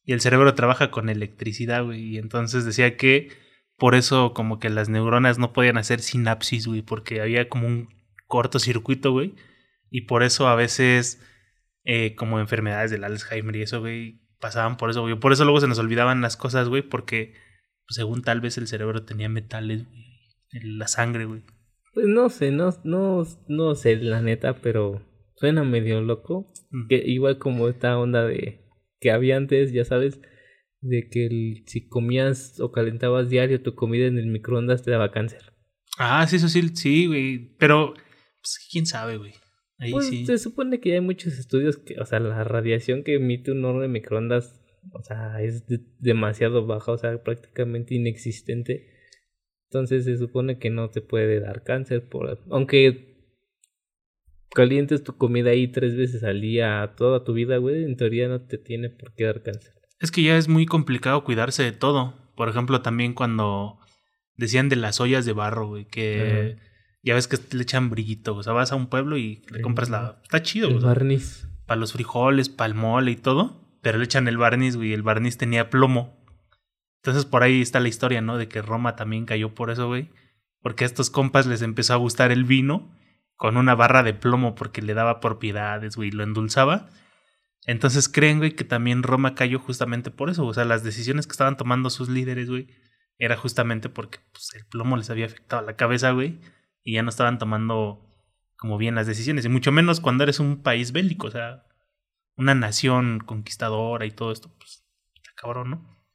Y el cerebro trabaja con electricidad, güey. Y entonces decía que por eso como que las neuronas no podían hacer sinapsis, güey, porque había como un cortocircuito, güey. Y por eso a veces, eh, como enfermedades del Alzheimer y eso, güey, pasaban por eso, güey. Por eso luego se nos olvidaban las cosas, güey, porque según tal vez el cerebro tenía metales, güey, en la sangre, güey. Pues no sé, no, no, no sé la neta, pero suena medio loco. Mm. Que igual como esta onda de que había antes, ya sabes, de que el- si comías o calentabas diario tu comida en el microondas te daba cáncer. Ah, sí, eso sí, sí, güey. Pero, pues, quién sabe, güey. Ahí Pues sí. se supone que hay muchos estudios que, o sea, la radiación que emite un horno de microondas, o sea, es de- demasiado baja, o sea, prácticamente inexistente. Entonces se supone que no te puede dar cáncer, por, aunque calientes tu comida ahí tres veces al día toda tu vida, güey, en teoría no te tiene por qué dar cáncer. Es que ya es muy complicado cuidarse de todo. Por ejemplo, también cuando decían de las ollas de barro, güey, que ya ves que le echan brillito. O sea, vas a un pueblo y le compras la. Está chido, El güey. barniz. Para los frijoles, para el mole y todo. Pero le echan el barniz, güey. y El barniz tenía plomo. Entonces por ahí está la historia, ¿no? De que Roma también cayó por eso, güey. Porque a estos compas les empezó a gustar el vino con una barra de plomo porque le daba propiedades, güey, lo endulzaba. Entonces creen, güey, que también Roma cayó justamente por eso. O sea, las decisiones que estaban tomando sus líderes, güey, era justamente porque pues, el plomo les había afectado la cabeza, güey, y ya no estaban tomando como bien las decisiones. Y mucho menos cuando eres un país bélico, o sea, una nación conquistadora y todo esto, pues, está cabrón, ¿no?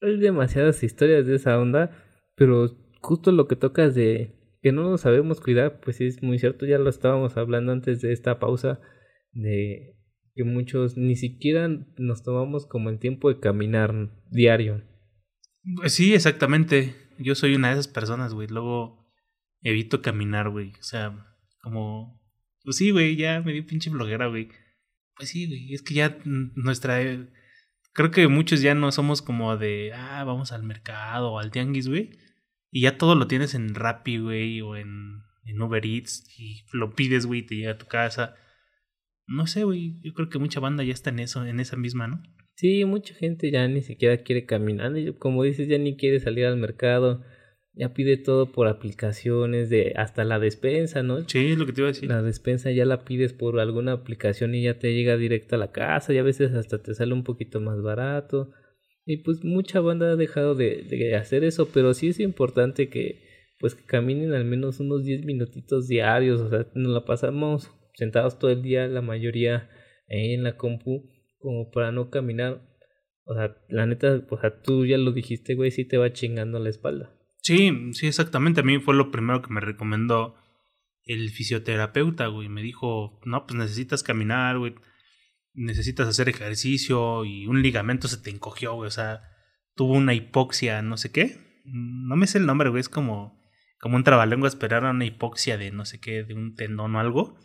Hay demasiadas historias de esa onda, pero justo lo que tocas de que no nos sabemos cuidar, pues es muy cierto, ya lo estábamos hablando antes de esta pausa, de que muchos ni siquiera nos tomamos como el tiempo de caminar diario. Pues sí, exactamente. Yo soy una de esas personas, güey. Luego evito caminar, güey. O sea, como... Pues sí, güey, ya me dio pinche flojera, güey. Pues sí, güey. Es que ya nuestra... eh, Creo que muchos ya no somos como de... Ah, vamos al mercado o al tianguis, güey. Y ya todo lo tienes en Rappi, güey. O en, en Uber Eats. Y lo pides, güey, y te llega a tu casa. No sé, güey. Yo creo que mucha banda ya está en eso, en esa misma, ¿no? Sí, mucha gente ya ni siquiera quiere caminar, como dices, ya ni quiere salir al mercado, ya pide todo por aplicaciones, de hasta la despensa, ¿no? Sí, es lo que te iba a decir. La despensa ya la pides por alguna aplicación y ya te llega directo a la casa y a veces hasta te sale un poquito más barato. Y pues mucha banda ha dejado de, de hacer eso, pero sí es importante que pues que caminen al menos unos 10 minutitos diarios, o sea, nos la pasamos sentados todo el día, la mayoría ahí en la compu, como para no caminar. O sea, la neta, o sea, tú ya lo dijiste, güey, sí te va chingando la espalda. Sí, sí, exactamente. A mí fue lo primero que me recomendó el fisioterapeuta, güey. Me dijo, no, pues necesitas caminar, güey. Necesitas hacer ejercicio y un ligamento se te encogió, güey. O sea, tuvo una hipoxia, no sé qué. No me sé el nombre, güey. Es como, como un trabalenguas, pero era una hipoxia de no sé qué, de un tendón o algo.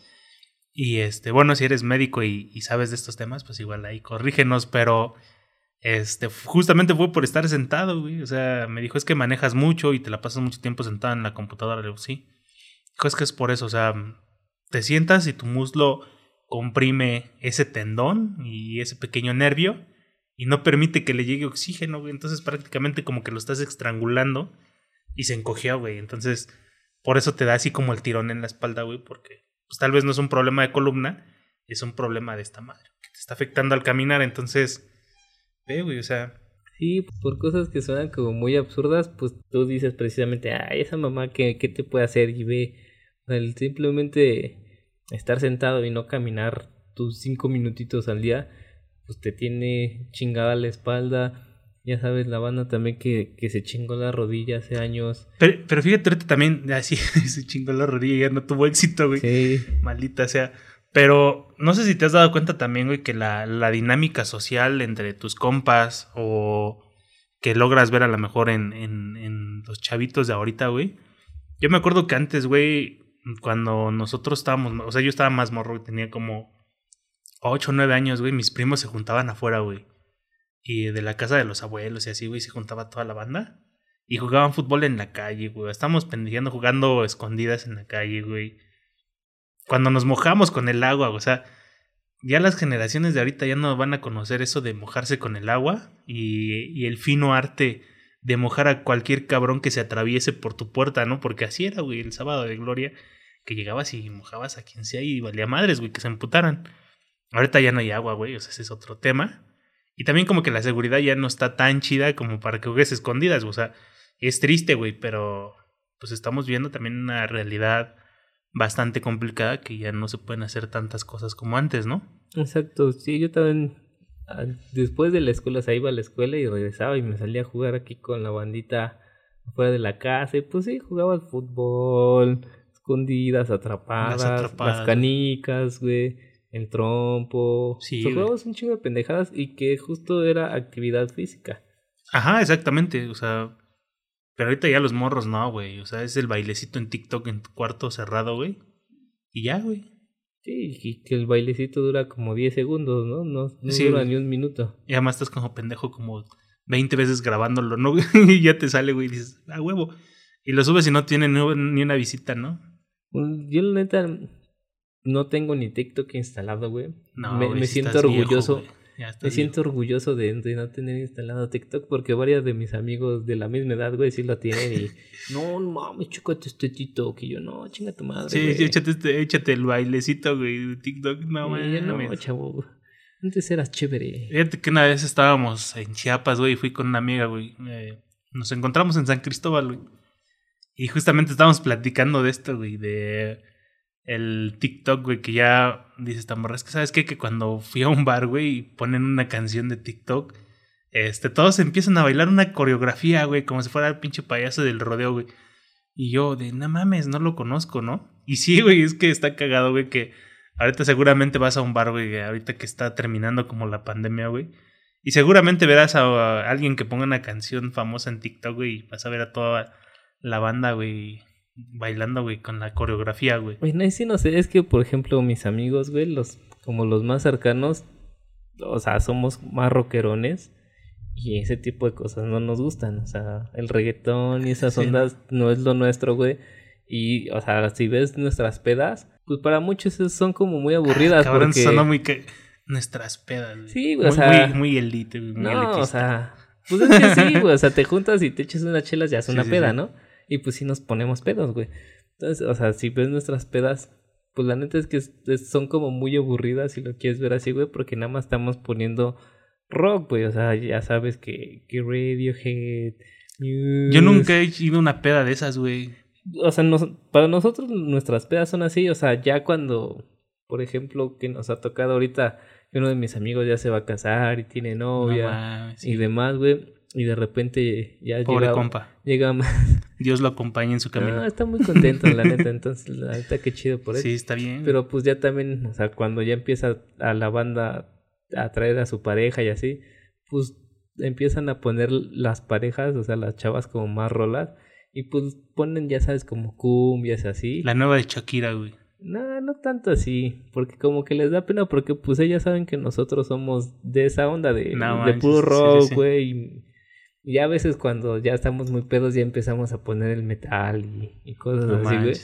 Y este, bueno, si eres médico y, y sabes de estos temas, pues igual ahí corrígenos, pero este, justamente fue por estar sentado, güey. O sea, me dijo, es que manejas mucho y te la pasas mucho tiempo sentado en la computadora. Le digo, sí. Dijo, es que es por eso, o sea, te sientas y tu muslo comprime ese tendón y ese pequeño nervio y no permite que le llegue oxígeno, güey. Entonces prácticamente como que lo estás estrangulando y se encogió, güey. Entonces, por eso te da así como el tirón en la espalda, güey, porque pues tal vez no es un problema de columna, es un problema de esta madre, que te está afectando al caminar. Entonces, ve, güey, o sea, Sí, por cosas que suenan como muy absurdas, pues tú dices precisamente, ay, esa mamá, ¿qué, qué te puede hacer? Y ve, simplemente estar sentado y no caminar tus cinco minutitos al día, pues te tiene chingada la espalda. Ya sabes, la banda también que, que se chingó la rodilla hace años. pero, pero fíjate, ahorita también así se chingó la rodilla y ya no tuvo éxito, güey. Sí, Maldita sea. Pero no sé si te has dado cuenta también, güey, que la, la dinámica social entre tus compas o que logras ver a lo mejor en, en, en los chavitos de ahorita, güey. Yo me acuerdo que antes, güey, cuando nosotros estábamos, o sea, yo estaba más morro, tenía como 8 o 9 años, güey, mis primos se juntaban afuera, güey. Y de la casa de los abuelos y así, güey, se juntaba toda la banda. Y jugaban fútbol en la calle, güey. Estábamos pendejeando jugando escondidas en la calle, güey cuando nos mojamos con el agua, o sea, ya las generaciones de ahorita ya no van a conocer eso de mojarse con el agua y, y, el fino arte de mojar a cualquier cabrón que se atraviese por tu puerta, ¿no? Porque así era, güey, el sábado de gloria, que llegabas y mojabas a quien sea y valía madres, güey, que se emputaran. Ahorita ya no hay agua, güey, o sea, ese es otro tema. Y también como que la seguridad ya no está tan chida como para que juegues escondidas, o sea, es triste, güey, pero pues estamos viendo también una realidad bastante complicada que ya no se pueden hacer tantas cosas como antes, ¿no? Exacto, sí, yo también después de la escuela, o sea, iba a la escuela y regresaba y me salía a jugar aquí con la bandita afuera de la casa y pues sí, jugaba al fútbol, escondidas, atrapadas, Las atrapadas, las canicas, güey, el trompo, Sí, o sea, güey. jugábamos un chingo de pendejadas y que justo era actividad física. Ajá, exactamente, o sea, pero ahorita ya los morros no, güey, o sea, es el bailecito en TikTok en tu cuarto cerrado, güey. Y ya, güey. Sí, y que el bailecito dura como 10 segundos, ¿no? No, no Sí, dura güey. ni un minuto. Y además estás como pendejo como 20 veces grabándolo, ¿no? y ya te sale, güey, y dices, a huevo. Y lo subes y no tiene ni una visita, ¿no? Un- Yo la neta no tengo ni TikTok instalado, güey. No, me, me siento viejo, orgulloso. me viejo. siento orgulloso de, de no tener instalado TikTok porque varios de mis amigos de la misma edad, güey, sí lo tienen y no, mames, chécate este TikTok y yo no, chinga tu madre. Sí, güey". sí, échate, este- échate el bailecito, güey, de TikTok. No, yo, no, mames. chavo. Antes eras chévere. Fíjate que una vez estábamos en Chiapas, güey, y fui con una amiga, güey. eh, nos encontramos en San Cristóbal, güey. Y justamente estábamos platicando de esto, güey, de el TikTok, güey, que ya dice esta morra. Que, ¿sabes qué? Que cuando fui a un bar, güey, y ponen una canción de TikTok, este, todos empiezan a bailar una coreografía, güey, como si fuera el pinche payaso del rodeo, güey. Y yo, de, no mames, no lo conozco, ¿no? Y sí, güey, es que está cagado, güey, que ahorita seguramente vas a un bar, güey, ahorita que está terminando como la pandemia, güey. Y seguramente verás a, a alguien que ponga una canción famosa en TikTok, güey, y vas a ver a toda la banda, güey, bailando, güey, con la coreografía, güey. Bueno, ahí sí no sé, es que por ejemplo mis amigos, güey, los como los más cercanos, o sea, somos más rockerones y ese tipo de cosas no nos gustan, o sea, el reggaetón y esas Sí, ondas no es lo nuestro, güey. Y, o sea, si ves nuestras pedas, pues para muchos son como muy aburridas Ah, Cabrón, porque... sonó muy que... Nuestras pedas, güey. Sí, güey, o sea- Muy, muy elite, güey, muy No, o elitista. sea, pues es que sí, güey, o sea, te juntas y te echas unas chelas, ya es Sí, una sí, peda. ¿no? Y pues sí nos ponemos pedos, güey. Entonces, o sea, si ves nuestras pedas, pues la neta es que son como muy aburridas si lo quieres ver así, güey, porque nada más estamos poniendo rock, güey, o sea, ya sabes que, que Radiohead, Yo Muse- nunca he ido a una peda de esas, güey. o sea, nos- para nosotros nuestras pedas son así, o sea, ya cuando, por ejemplo, que nos ha tocado ahorita que uno de mis amigos ya se va a casar y tiene novia No mames, sí. y demás, güey, y de repente ya Pobre llega, compa. llega más. Dios lo acompañe en su camino. No, está muy contento, la neta, entonces, la neta, qué chido por él. sí, está bien. Pero pues ya también, o sea, cuando ya empieza a la banda a traer a su pareja y así, pues empiezan a poner las parejas, o sea, las chavas como más rolas, y pues ponen, ya sabes, como cumbias así. La nueva de Shakira, güey. No, no tanto así, porque como que les da pena porque pues ellas saben que nosotros somos de esa onda de, No de puro sí, sí, rock, sí. Y- ya a veces cuando ya estamos muy pedos ya empezamos a poner el metal y, y cosas No así, güey.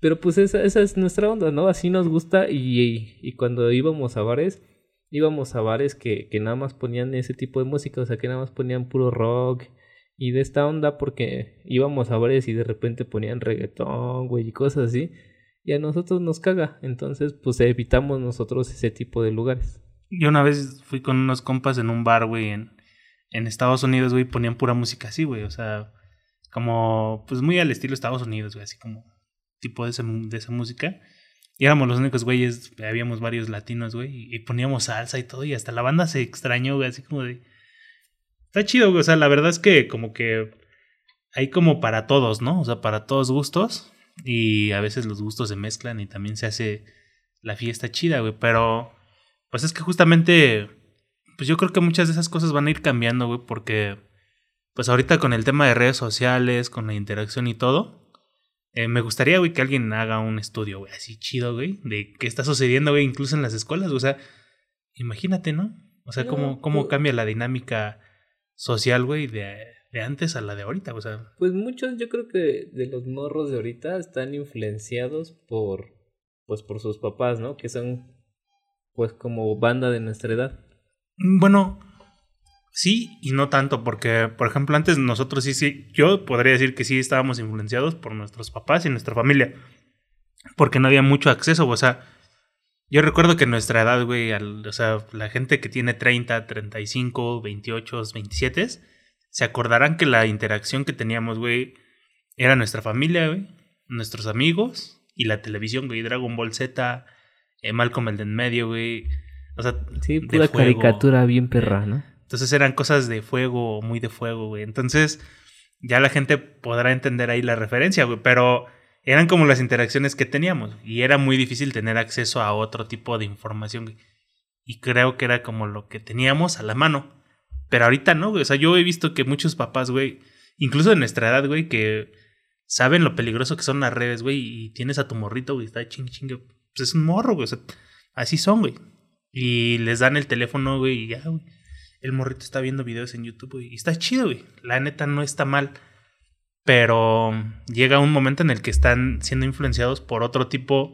Pero pues esa, esa es nuestra onda, ¿no? Así nos gusta y, y cuando íbamos a bares, íbamos a bares que, que nada más ponían ese tipo de música, o sea, que nada más ponían puro rock y de esta onda porque íbamos a bares y de repente ponían reggaetón, güey, y cosas así. Y a nosotros nos caga, entonces pues evitamos nosotros ese tipo de lugares. Yo una vez fui con unos compas en un bar, güey, en, en Estados Unidos, güey, ponían pura música así, güey. O sea, como, pues muy al estilo Estados Unidos, güey, así como tipo de, ese de esa música. Y éramos los únicos güeyes, habíamos varios latinos, güey, y, y poníamos salsa y todo, y hasta la banda se extrañó, güey, así como de... Está chido, güey, o sea, la verdad es que como que hay como para todos, ¿no? O sea, para todos gustos, y a veces los gustos se mezclan y también se hace la fiesta chida, güey, pero... Pues es que justamente, pues yo creo que muchas de esas cosas van a ir cambiando, güey, porque pues ahorita con el tema de redes sociales, con la interacción y todo, eh, me gustaría, güey, que alguien haga un estudio, güey, así chido, güey, de qué está sucediendo, güey, incluso en las escuelas, o sea, imagínate, ¿no? O sea, No, cómo, cómo pues- cambia la dinámica social, güey, de, de antes a la de ahorita, o sea, Pues muchos yo creo que de los morros de ahorita están influenciados por, pues por sus papás, ¿no? Que son pues como banda de nuestra edad. Mm, Bueno, sí y no tanto, porque, por ejemplo, antes nosotros sí, sí, yo podría decir que sí estábamos influenciados por nuestros papás y nuestra familia, porque no había mucho acceso, o sea, yo recuerdo que nuestra edad, güey, al- o sea, la gente que tiene 30, 35, 28, 27, se acordarán que la interacción que teníamos, güey, era nuestra familia, güey, nuestros amigos y la televisión, güey, Dragon Ball Z, eh, Malcolm el de en medio, güey. O sea, Sí, pura caricatura bien perra, ¿no? Entonces eran cosas de fuego, muy de fuego, güey. Entonces ya la gente podrá entender ahí la referencia, güey. Pero eran como las interacciones que teníamos. Y era muy difícil tener acceso a otro tipo de información, güey. Y creo que era como lo que teníamos a la mano. Pero ahorita no, güey. O sea, yo he visto que muchos papás, güey, incluso de nuestra edad, güey, que saben lo peligroso que son las redes, güey. Y tienes a tu morrito, güey, está ching chingue. Pues es un morro, güey. O sea, así son, güey. Y les dan el teléfono, güey, y ya, güey el morrito está viendo videos en YouTube, güey. Y está chido, güey. La neta no está mal. Pero llega un momento en el que están siendo influenciados por otro tipo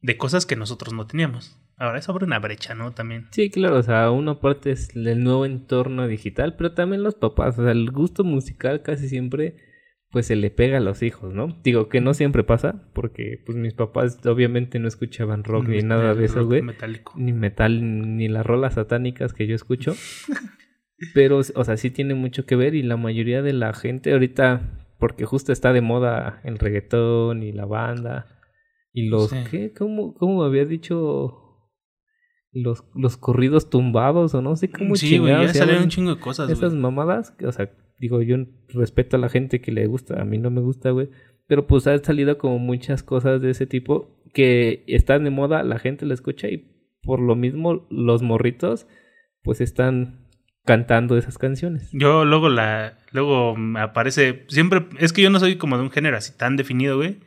de cosas que nosotros no teníamos. Ahora eso abre una brecha, ¿no? También. Sí, claro, o sea, una parte es el nuevo entorno digital, pero también los papás, o sea, el gusto musical casi siempre pues se le pega a los hijos, ¿no? Digo que no siempre pasa, porque pues mis papás obviamente no escuchaban rock ni nada de eso, güey. Ni metal, ni las rolas satánicas que yo escucho. Pero, o sea, sí tiene mucho que ver y la mayoría de la gente ahorita, porque justo está de moda el reggaetón y la banda y los, Sí. ¿qué? ¿Cómo, cómo había dicho? Los, los corridos tumbados o no sé cómo Sí, güey, ya chingados salieron un chingo de cosas, esas mamadas. O sea, digo, yo respeto a la gente que le gusta, a mí no me gusta, güey. Pero pues ha salido como muchas cosas de ese tipo que están de moda, la gente la escucha y por lo mismo los morritos pues están cantando esas canciones. Yo luego la. Luego me aparece. Siempre. Es que yo no soy como de un género así tan definido, güey.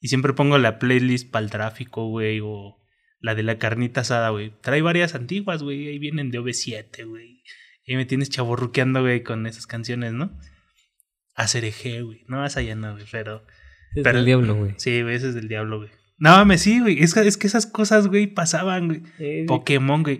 Y siempre pongo la playlist para el tráfico, güey. O la de la carnita asada, güey. Trae varias antiguas, güey. Ahí vienen de OV7, güey. Y me tienes chaborruqueando, güey, con esas canciones, ¿no? A Cereje, güey. No, esa ya no, güey. Pero. Es Pero- el diablo, güey. Sí, güey, ese es del diablo, güey. No mames, sí, güey. Es, que- es que esas cosas, güey, pasaban, güey. Eh, Pokémon, güey.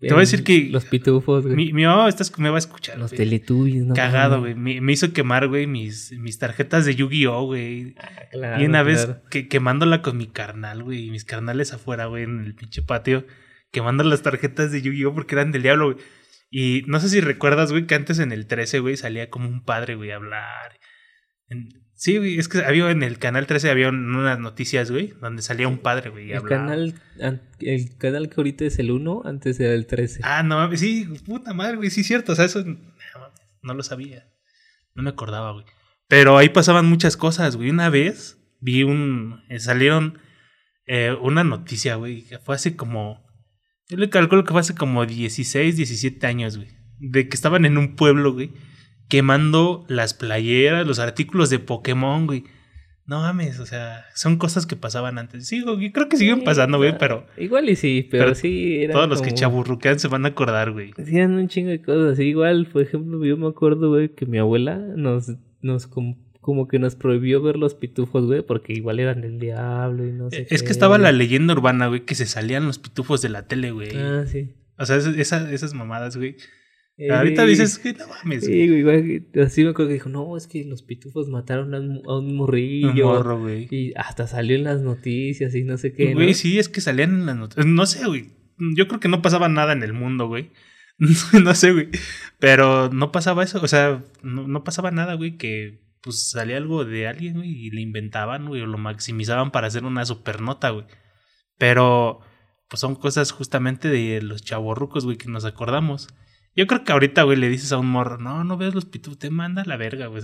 te voy a decir que- Los pitufos, güey. Mi, mi mamá está- me va a escuchar. los güey. teletubbies, ¿no? Cagado, güey. Me, me hizo quemar, güey, mis, mis tarjetas de Yu-Gi-Oh, güey. Claro, y una vez claro. que, quemándola con mi carnal, güey. Y mis carnales afuera, güey, en el pinche patio. Quemando las tarjetas de Yu-Gi-Oh porque eran del diablo, güey. Y no sé si recuerdas, güey, que antes en el 13, güey, salía como un padre, güey, a hablar. Sí, güey, es que había en el canal 13 había un- unas noticias, güey, donde salía un padre, güey, y El hablaba. canal, an- el canal que ahorita es el 1, antes era el 13. Ah, no mames, sí, puta madre, güey, sí cierto, o sea, eso no, no lo sabía. No me acordaba, güey. Pero ahí pasaban muchas cosas, güey. Una vez vi un. eh, salieron eh, una noticia, güey, que fue hace como. Yo le calculo que fue hace como 16, 17 años, güey. De que estaban en un pueblo, güey, quemando las playeras, los artículos de Pokémon, güey. No mames, o sea, son cosas que pasaban antes. Sí, güey, creo que siguen pasando, güey, pero Igual y sí, pero, Pero sí. eran todos los que chaburruquean se van a acordar, güey. Hacían un chingo de cosas. Igual, por ejemplo, yo me acuerdo, güey, que mi abuela nos, nos como que nos prohibió ver los pitufos, güey, porque igual eran el diablo y no sé Es qué, que estaba la leyenda urbana, güey, que se salían los pitufos de la tele, güey. Ah, sí. O sea, esas, esas, mamadas, güey. Eh, Ahorita dices que no mames, Sí, güey. igual que- así me acuerdo que dijo, no, es que los pitufos mataron a un, a un morrillo. morro, güey. Y hasta salió en las noticias y no sé qué. Güey, ¿no? sí, es que salían en las noticias. No sé, güey. Yo creo que no pasaba nada en el mundo, güey. no sé, güey. Pero no pasaba eso. O sea, no, no pasaba nada, güey, que pues salía algo de alguien, güey, y le inventaban, güey, o lo maximizaban para hacer una supernota, güey. Pero, pues son cosas justamente de los chavorrucos, güey, que nos acordamos. Yo creo que ahorita, güey, le dices a un morro, no, no veas los pitufos, te manda la verga, güey.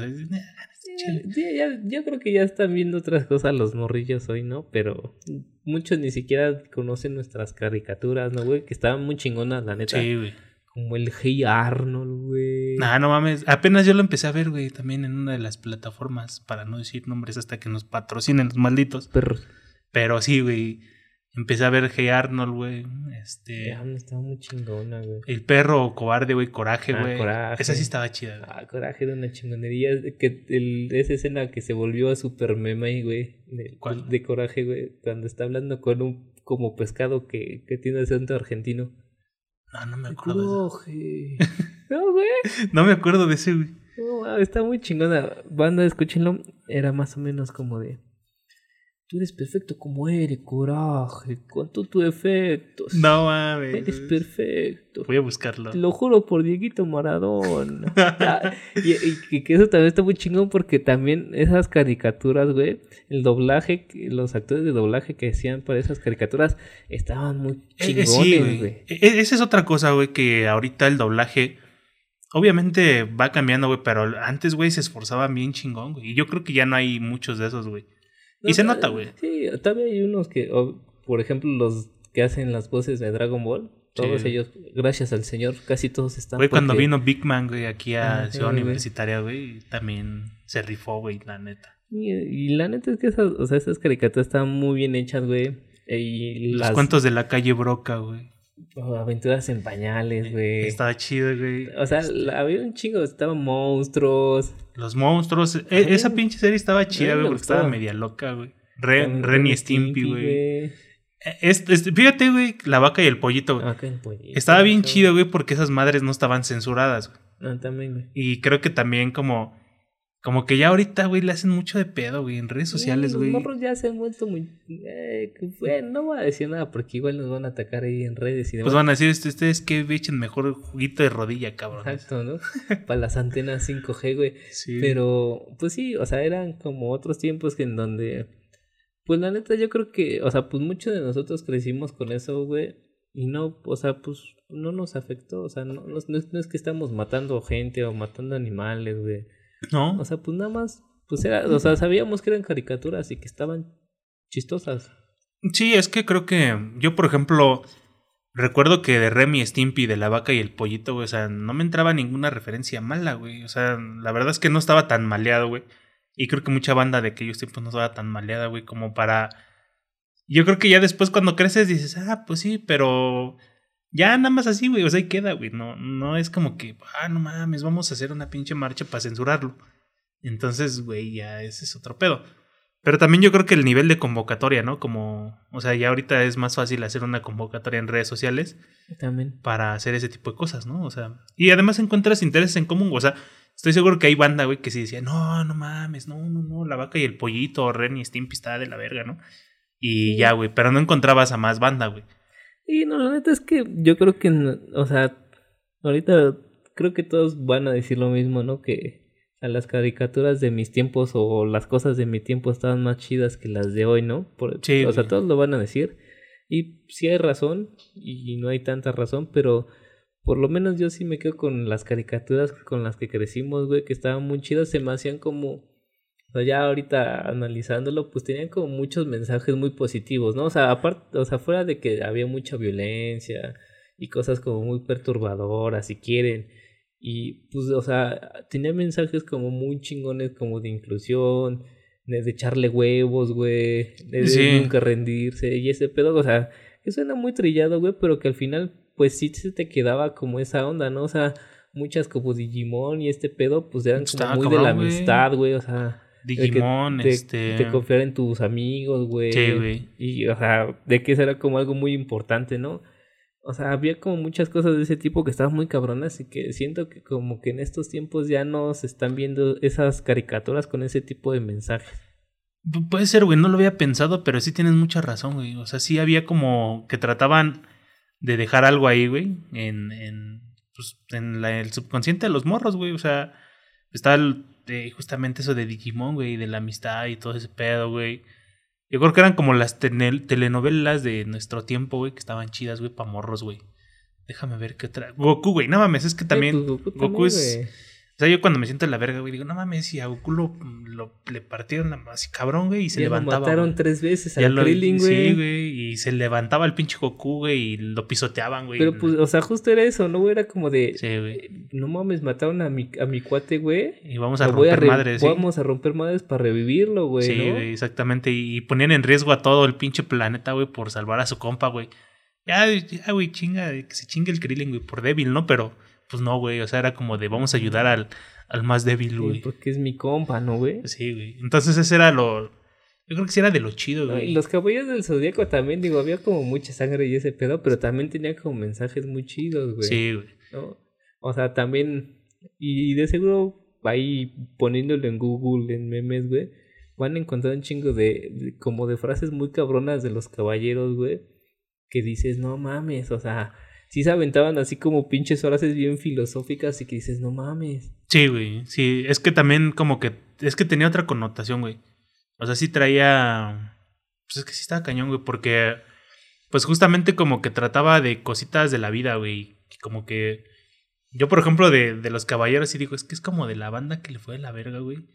Yo creo que ya están viendo otras cosas los morrillos hoy, ¿no? Pero muchos ni siquiera conocen nuestras caricaturas, ¿no, güey? Que estaban muy chingonas, la neta. Sí, güey. Como el Hey Arnold, güey. Nah, no mames. Apenas yo lo empecé a ver, güey, también en una de las plataformas, para no decir nombres hasta que nos patrocinen los malditos. Perros. Pero sí, güey. Empecé a ver Hey Arnold, güey. Este. Ya, estaba muy chingona, güey. El perro cobarde, güey. Coraje, Ah, güey. Coraje. Esa sí estaba chida, güey. Ah, coraje de una chingonería. Que el, esa escena que se volvió a super meme, güey. De, ¿Cuál? de coraje, güey. Cuando está hablando con un como pescado que, que tiene acento argentino. No, no me acuerdo. Coraje. no, güey. No me acuerdo de ese, güey. No, ah, está muy chingona. Banda, escúchenlo. Era más o menos como de. Tú eres perfecto como eres, coraje. Con todos tus efectos. No mames. Eres perfecto. Voy a buscarlo. Te lo juro por Dieguito Maradona. Y, y que- eso también está muy chingón porque también esas caricaturas, güey, el doblaje, los actores de doblaje que hacían para esas caricaturas estaban muy Eh, eh, chingones, sí, güey. güey. E- e- Esa es otra cosa, güey, que ahorita el doblaje. Obviamente va cambiando, güey, pero antes, güey, se esforzaban bien chingón, güey. Y yo creo que ya no hay muchos de esos, güey. Y se ta- nota, güey. Sí, todavía hay unos que, o, por ejemplo, los que hacen las voces de Dragon Ball. Todos Sí. ellos, gracias al señor, casi todos están. Güey, cuando vino Big Man, güey, aquí a Ah, Ciudad. Universitaria, güey, también se rifó, güey, la neta. Y, y la neta es que esas, o sea, esas caricaturas estaban muy bien hechas, güey. Y Los cuentos de la calle Broca, güey. Aventuras en pañales, güey. Estaba chido, güey. O sea, la- había un chingo, estaban monstruos. Los monstruos. e- esa pinche serie estaba chida, güey, porque estaba media loca, güey. Ren, Ren y Stimpy, güey. E- es- es- fíjate, güey, la vaca y el pollito, güey. Estaba bien chido, güey, porque esas madres no estaban censuradas, güey. Ah, también, güey. Y creo que también como... Como que ya ahorita, güey, le hacen mucho de pedo, güey, en redes sociales, Sí, güey. Los morros ya se han vuelto muy. eh, bueno, no voy a decir nada porque igual nos van a atacar ahí en redes y demás. Pues van a decir, "Este- ustedes que echen mejor juguito de rodilla, cabrón. Exacto, ¿no? Para las antenas 5G, güey. Sí. Pero, pues sí, o sea, eran como otros tiempos que en donde. Pues la neta, yo creo que. O sea, pues muchos de nosotros crecimos con eso, güey. Y no, o sea, pues no nos afectó. O sea, no, no es que estamos matando gente o matando animales, güey. ¿No? O sea, pues nada más. Pues era, o sea, sabíamos que eran caricaturas y que estaban chistosas. Sí, es que creo que yo, por ejemplo, recuerdo que de Remy Stimpy, de la vaca y el pollito, güey, o sea, no me entraba ninguna referencia mala, güey. O sea, la verdad es que no estaba tan maleado, güey. Y creo que mucha banda de aquellos tiempos no estaba tan maleada, güey, como para... Yo creo que ya después cuando creces dices, ah, pues sí, pero ya nada más así, güey, o sea, ahí queda, güey. No, no es como que, ah, no mames, vamos a hacer una pinche marcha para censurarlo. Entonces, güey, ya ese es otro pedo. Pero también yo creo que el nivel de convocatoria, ¿no? Como, o sea, ya ahorita es más fácil hacer una convocatoria en redes sociales También. para hacer ese tipo de cosas, ¿no? O sea, y además encuentras intereses en común, o sea, estoy seguro que hay banda, güey, que sí decía, no, no mames, no, no, no, la vaca y el pollito, Ren y Stimpy está de la verga, ¿no? Y Sí. ya, güey, pero no encontrabas a más banda, güey. Y no, la neta es que yo creo que, o sea, ahorita creo que todos van a decir lo mismo, ¿no? Que a las caricaturas de mis tiempos o las cosas de mi tiempo estaban más chidas que las de hoy, ¿no? Por- Sí, o sea, todos lo van a decir. Y sí hay razón, y no hay tanta razón, pero por lo menos yo sí me quedo con las caricaturas con las que crecimos, güey, que estaban muy chidas, se me hacían como... Sea, ya ahorita analizándolo, pues tenían como muchos mensajes muy positivos, ¿no? O sea, aparte, o sea, fuera de que había mucha violencia y cosas como muy perturbadoras, si quieren. Y pues, o sea, tenía mensajes como muy chingones, como de inclusión, de, echarle huevos, güey, de, Sí. nunca rendirse y ese pedo, o sea, que suena muy trillado, güey, pero que al final, pues sí se te quedaba como esa onda, ¿no? O sea, muchas como Digimon y este pedo, pues eran como muy de la amistad, güey, o sea, Digimon, te, este. de confiar en tus amigos, güey. Sí, güey. Y, o sea, de que eso era como algo muy importante, ¿no? O sea, había como muchas cosas de ese tipo que estaban muy cabronas y que siento que como que en estos tiempos ya no se están viendo esas caricaturas con ese tipo de mensajes. Pu- Puede ser, güey, no lo había pensado, pero sí tienes mucha razón, güey. O sea, sí había como que trataban de dejar algo ahí, güey, en, en, pues, en la- el subconsciente de los morros, güey. O sea, estaba el- eh, justamente eso de Digimon, güey, de la amistad y todo ese pedo, güey. Yo creo que eran como las telenovelas de nuestro tiempo, güey, que estaban chidas, güey, pa' morros, güey. Déjame ver qué otra. Goku, güey, no mames, es que también. Goku, Goku también, es-. O sea, yo cuando me siento en la verga, güey, digo, no mames, si a Goku lo, lo- le partieron la- así cabrón, güey, y se Ya lo levantaba. mataron güey. tres veces al lo- Krillin, güey. Sí, güey, y se levantaba el pinche Goku, güey, y lo pisoteaban, güey. Pero pues, o sea, justo era eso, ¿no? Era como de, Sí, güey. no mames, mataron a mi, a mi cuate, güey. Y vamos a Lo romper re- madres, sí. Vamos a romper madres para revivirlo, güey, Sí, ¿no? güey, exactamente. Y ponían en riesgo a todo el pinche planeta, güey, por salvar a su compa, güey. Ya, ya, güey, chinga, que se chingue el Krillin, güey, por débil, ¿no? Pero, pues no, güey, o sea, era como de vamos a ayudar al, al más débil, Sí, güey. porque es mi compa, ¿no, güey? Sí, güey. Entonces ese era lo... Yo creo que sí era de lo chido, No, güey. y los caballeros del zodiaco también, digo, había como mucha sangre y ese pedo, pero también tenía como mensajes muy chidos, güey. Sí, güey. ¿no? O sea, también, y de seguro ahí poniéndolo en Google, en memes, güey, van a encontrar un chingo de, de- como de frases muy cabronas de los caballeros, güey, que dices, no mames, o sea, sí se aventaban así como pinches frases bien filosóficas y que dices, no mames. Sí, güey. Sí, es que también como que... Es que tenía otra connotación, güey. O sea, sí traía... Pues es que sí estaba cañón, güey, porque... Pues justamente como que trataba de cositas de la vida, güey. Como que... Yo, por ejemplo, de, de los caballeros sí digo, es que es como de la banda que le fue de la verga, güey.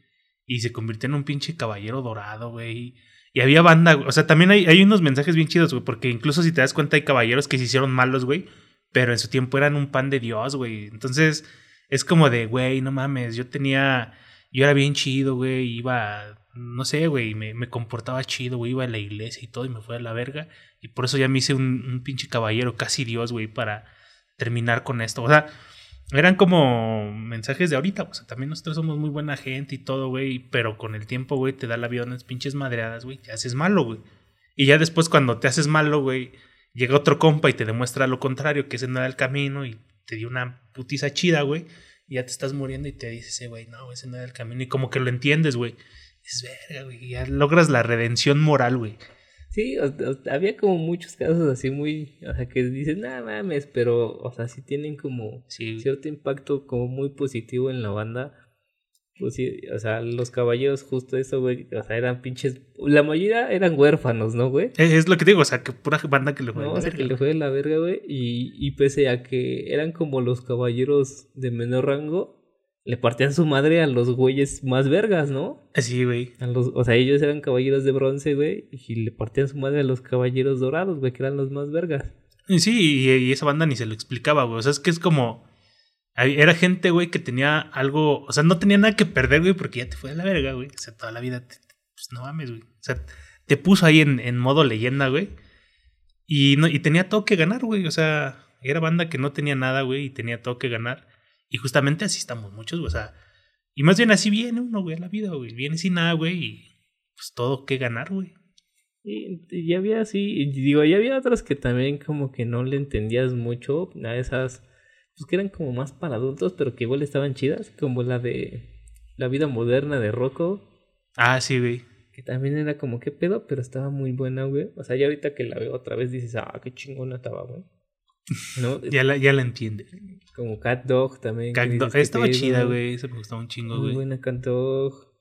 Y se convirtió en un pinche caballero dorado, güey. Y había banda. O sea, también hay, hay unos mensajes bien chidos, güey. Porque incluso si te das cuenta hay caballeros que se hicieron malos, güey. Pero en su tiempo eran un pan de Dios, güey. Entonces es como de, güey, no mames, yo tenía, yo era bien chido, güey, iba, no sé, güey, me, me comportaba chido, güey, iba a la iglesia y todo y me fue a la verga. Y por eso ya me hice un, un pinche caballero, casi Dios, güey, para terminar con esto. O sea, eran como mensajes de ahorita, o sea, también nosotros somos muy buena gente y todo, güey, pero con el tiempo, güey, te da la vida unas pinches madreadas, güey, te haces malo, güey. Y ya después cuando te haces malo, güey, llega otro compa y te demuestra lo contrario, que ese no era el camino y te dio una putiza chida, güey. Y ya te estás muriendo y te dices, eh, güey, no, ese no era el camino. Y como que lo entiendes, güey. Es verga, güey. Ya logras la redención moral, güey. Sí, o- o- había como muchos casos así muy, o sea, que dices, nada mames, pero, o sea, sí tienen como Sí, cierto impacto como muy positivo en la banda. Pues sí, o sea, los caballeros justo eso, güey, o sea, eran pinches, la mayoría eran huérfanos, ¿no, güey? Es, es lo que digo, o sea, que pura banda que le fue. No, de o sea, la que verga, le fue de la verga, güey, y, y pese a que eran como los caballeros de menor rango, le partían su madre a los güeyes más vergas, ¿no? Sí, güey. A los, o sea, ellos eran caballeros de bronce, güey, y le partían su madre a los caballeros dorados, güey, que eran los más vergas. Sí, y, y esa banda ni se lo explicaba, güey. O sea, es que es como. Era gente, güey, que tenía algo. O sea, no tenía nada que perder, güey, porque ya te fue de la verga, güey. O sea, toda la vida. te- pues no mames, güey. O sea, te puso ahí en, en modo leyenda, güey. Y, no, y tenía todo que ganar, güey. O sea, era banda que no tenía nada, güey, y tenía todo que ganar. Y justamente así estamos muchos, güey. O sea, y más bien así viene uno, güey, a la vida, güey. Viene sin nada, güey, y pues todo que ganar, güey. Y, y había así, y digo, y había otras que también como que no le entendías mucho a esas, pues que eran como más para adultos, pero que igual estaban chidas, como la de La vida moderna de Rocco, Ah, sí, güey. que también era como que pedo, pero estaba muy buena, güey. O sea, ya ahorita que la veo otra vez dices, ah, qué chingona estaba, güey. ¿No? Ya la, ya la entiende. Como Cat Dog también. Cat Dog- Estaba chida, güey. Esa me gustaba un chingo, Muy güey. buena Cat Dog.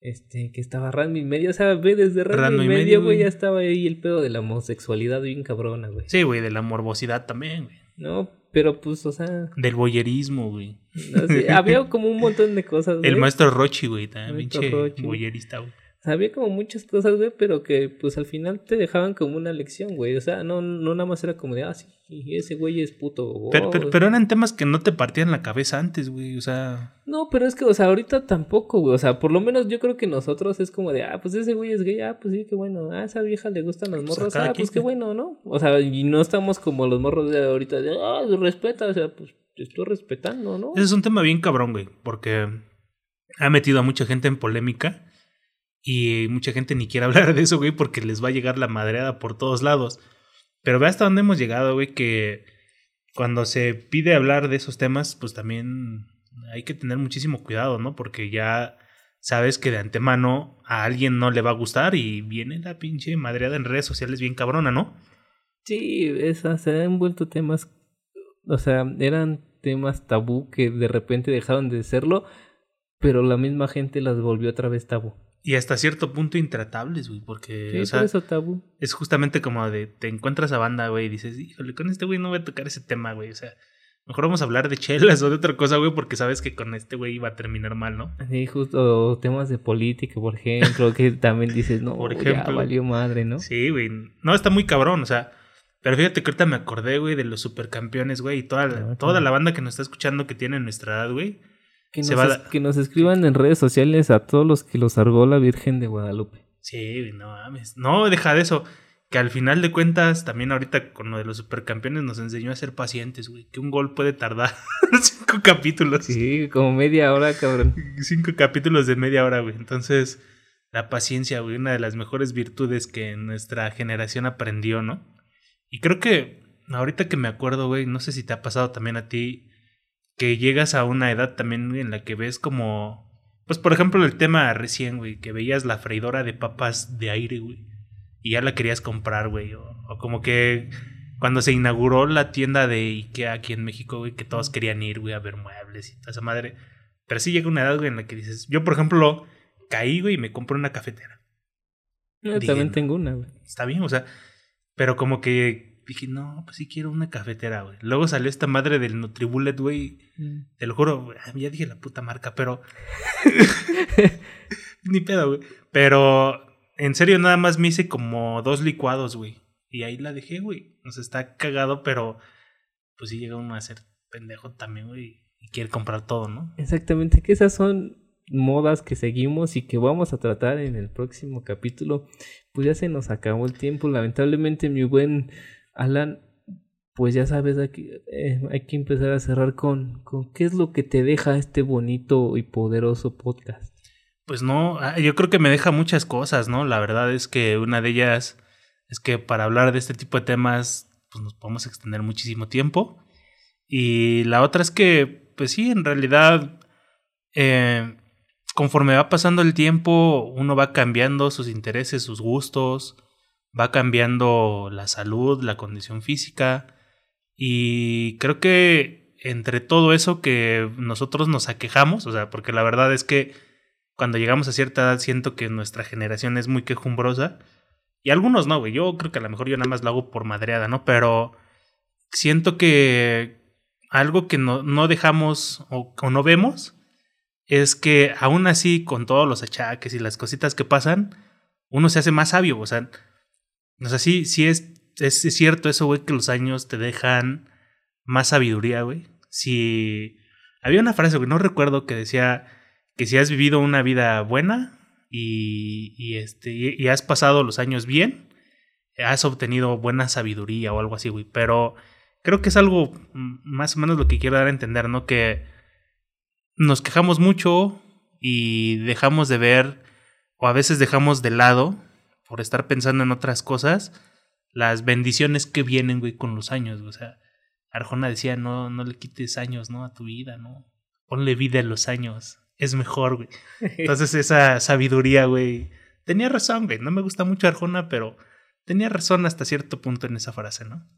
Este, que estaba Ranma y medio, o sea, ve desde medio, medio, güey, ya estaba ahí el pedo de la homosexualidad bien cabrona, güey. Sí, güey, de la morbosidad también, güey. No, pero pues, o sea, Del boyerismo, güey. no sé, había como un montón de cosas, güey. El maestro Rochi, güey, también pinche boyerista, güey. O sea, había como muchas cosas, güey, pero que pues al final te dejaban como una lección, güey. O sea, no, no nada más era como de, ah, sí, ese güey es puto. Pero, oh, pero, pero eran temas que no te partían la cabeza antes, güey. O sea, No, pero es que, o sea, ahorita tampoco, güey. O sea, por lo menos yo creo que nosotros es como de, ah, pues ese güey es gay, ah, pues sí, qué bueno. Ah, a esa vieja le gustan los Pues morros, cada ah, pues qué bueno, ¿no? O sea, y no estamos como los morros de ahorita de, ah, respeta, o sea, pues te estoy respetando, ¿no? ese es un tema bien cabrón, güey. Porque ha metido a mucha gente en polémica. Y mucha gente ni quiere hablar de eso, güey, porque les va a llegar la madreada por todos lados. Pero ve hasta dónde hemos llegado, güey, que cuando se pide hablar de esos temas, pues también hay que tener muchísimo cuidado, ¿no? Porque ya sabes que de antemano a alguien no le va a gustar y viene la pinche madreada en redes sociales bien cabrona, ¿no? Sí, esas se han vuelto temas, o sea, eran temas tabú que de repente dejaron de serlo, pero la misma gente las volvió otra vez tabú. Y hasta cierto punto intratables, güey, porque, Sí, o sea, eso tabú. es justamente como de te encuentras a banda, güey, y dices, híjole, con este güey no voy a tocar ese tema, güey, o sea, mejor vamos a hablar de chelas o de otra cosa, güey, porque sabes que con este güey iba a terminar mal, ¿no? Sí, justo temas de política, por ejemplo, que también dices, no, Por ya ejemplo. valió madre, ¿no? Sí, güey, no, está muy cabrón, o sea, pero fíjate que ahorita me acordé, güey, de los supercampeones, güey, y toda, la- Ah, toda la banda que nos está escuchando que tiene nuestra edad, güey, Que nos, que escriban en redes sociales a todos los que los argó la Virgen de Guadalupe. Sí, no mames. No, deja de eso. Que al final de cuentas, también ahorita con lo de los supercampeones nos enseñó a ser pacientes, güey. Que un gol puede tardar cinco capítulos. Sí, como media hora, cabrón. Cinco capítulos de media hora, güey. Entonces, la paciencia, güey, una de las mejores virtudes que nuestra generación aprendió, ¿no? Y creo que ahorita que me acuerdo, güey, no sé si te ha pasado también a ti, que llegas a una edad también en la que ves como, pues por ejemplo el tema recién, güey, que veías la freidora de papas de aire, güey, y ya la querías comprar, güey, o, o como que cuando se inauguró la tienda de Ikea aquí en México, güey, que todos querían ir, güey, a ver muebles y toda esa madre. Pero sí llega una edad, güey, en la que dices, yo por ejemplo caí, güey, y me compré una cafetera. Yo Dije, también tengo una, güey. Está bien, o sea, pero como que dije, no, pues sí quiero una cafetera, güey. Luego salió esta madre del Nutribullet, güey. Te lo juro, güey, ya dije la puta marca, pero. Ni pedo, güey. Pero en serio, nada más me hice como dos licuados, güey. Y ahí la dejé, güey. O sea, está cagado, pero. Pues sí llega uno a ser pendejo también, güey. Y quiere comprar todo, ¿no? Exactamente, que esas son modas que seguimos y que vamos a tratar en el próximo capítulo. Pues ya se nos acabó el tiempo, lamentablemente mi buen Alan, pues ya sabes, aquí, eh, hay que empezar a cerrar con, con qué es lo que te deja este bonito y poderoso podcast. Pues no, ah, yo creo que me deja muchas cosas, ¿no? La verdad es que una de ellas es que para hablar de este tipo de temas, pues nos podemos extender muchísimo tiempo. Y la otra es que, pues sí, en realidad, eh, conforme va pasando el tiempo, uno va cambiando sus intereses, sus gustos, va cambiando la salud, la condición física. Y creo que entre todo eso que nosotros nos aquejamos, o sea, porque la verdad es que cuando llegamos a cierta edad siento que nuestra generación es muy quejumbrosa. Y algunos no, güey. Yo creo que a lo mejor yo nada más lo hago por madreada, ¿no? Pero siento que algo que no, no dejamos o, o no vemos es que aún así, con todos los achaques y las cositas que pasan, uno se hace más sabio. O sea, o sea sí, sí es, es, cierto eso, güey, que los años te dejan más sabiduría, güey. Si había una frase, güey, no recuerdo que decía que si has vivido una vida buena y, y este, y, has pasado los años bien, has obtenido buena sabiduría o algo así, güey. Pero creo que es algo más o menos lo que quiero dar a entender, ¿no? Que nos quejamos mucho y dejamos de ver, o a veces dejamos de lado, por estar pensando en otras cosas, las bendiciones que vienen, güey, con los años. güey. O sea, Arjona decía, no, no le quites años, ¿no? A tu vida, ¿no? Ponle vida en los años. Es mejor, güey. Entonces esa sabiduría, güey. Tenía razón, güey. No me gusta mucho Arjona, pero tenía razón hasta cierto punto en esa frase, ¿no?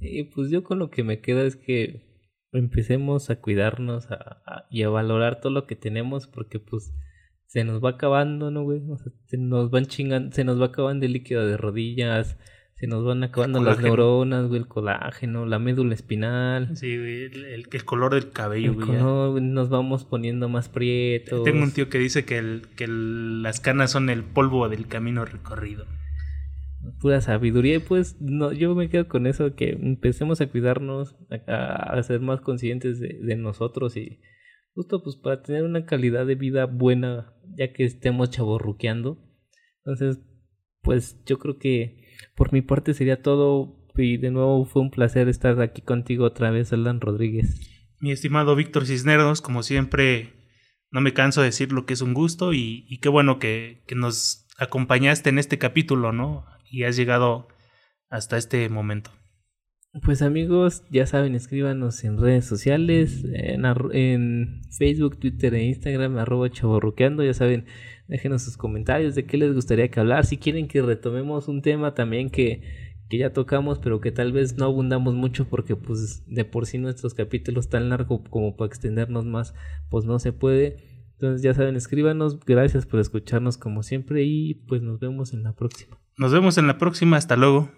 Y pues yo con lo que me queda es que empecemos a cuidarnos a- a- y a valorar todo lo que tenemos porque pues se nos va acabando, ¿no, güey? O sea, se nos van chingando, se nos va acabando el líquido de rodillas, se nos van acabando las neuronas, güey, el colágeno, la médula espinal. Sí, güey, el, el- el color del cabello, el güey. color, güey, nos vamos poniendo más prietos. Tengo un tío que dice que, el, que el- las canas son el polvo del camino recorrido. pura sabiduría y pues no yo me quedo con eso que empecemos a cuidarnos a, a ser más conscientes de, de nosotros y justo pues para tener una calidad de vida buena ya que estemos chaborruqueando entonces pues yo creo que por mi parte sería todo y de nuevo fue un placer estar aquí contigo otra vez Alan Rodríguez Mi estimado Víctor Cisneros, como siempre, no me canso de decir lo que es un gusto y, y qué bueno que, que nos acompañaste en este capítulo, ¿no? Y has llegado hasta este momento. Pues amigos, ya saben, escríbanos en redes sociales, en, en Facebook, Twitter e Instagram, arroba chaborruqueando, ya saben, déjenos sus comentarios de qué les gustaría que hablar, si quieren que retomemos un tema también que, que ya tocamos, pero que tal vez no abundamos mucho porque pues de por sí nuestros capítulos tan largos como para extendernos más, pues no se puede. Entonces ya saben, escríbanos, gracias por escucharnos como siempre y pues nos vemos en la próxima. Nos vemos en la próxima, hasta luego.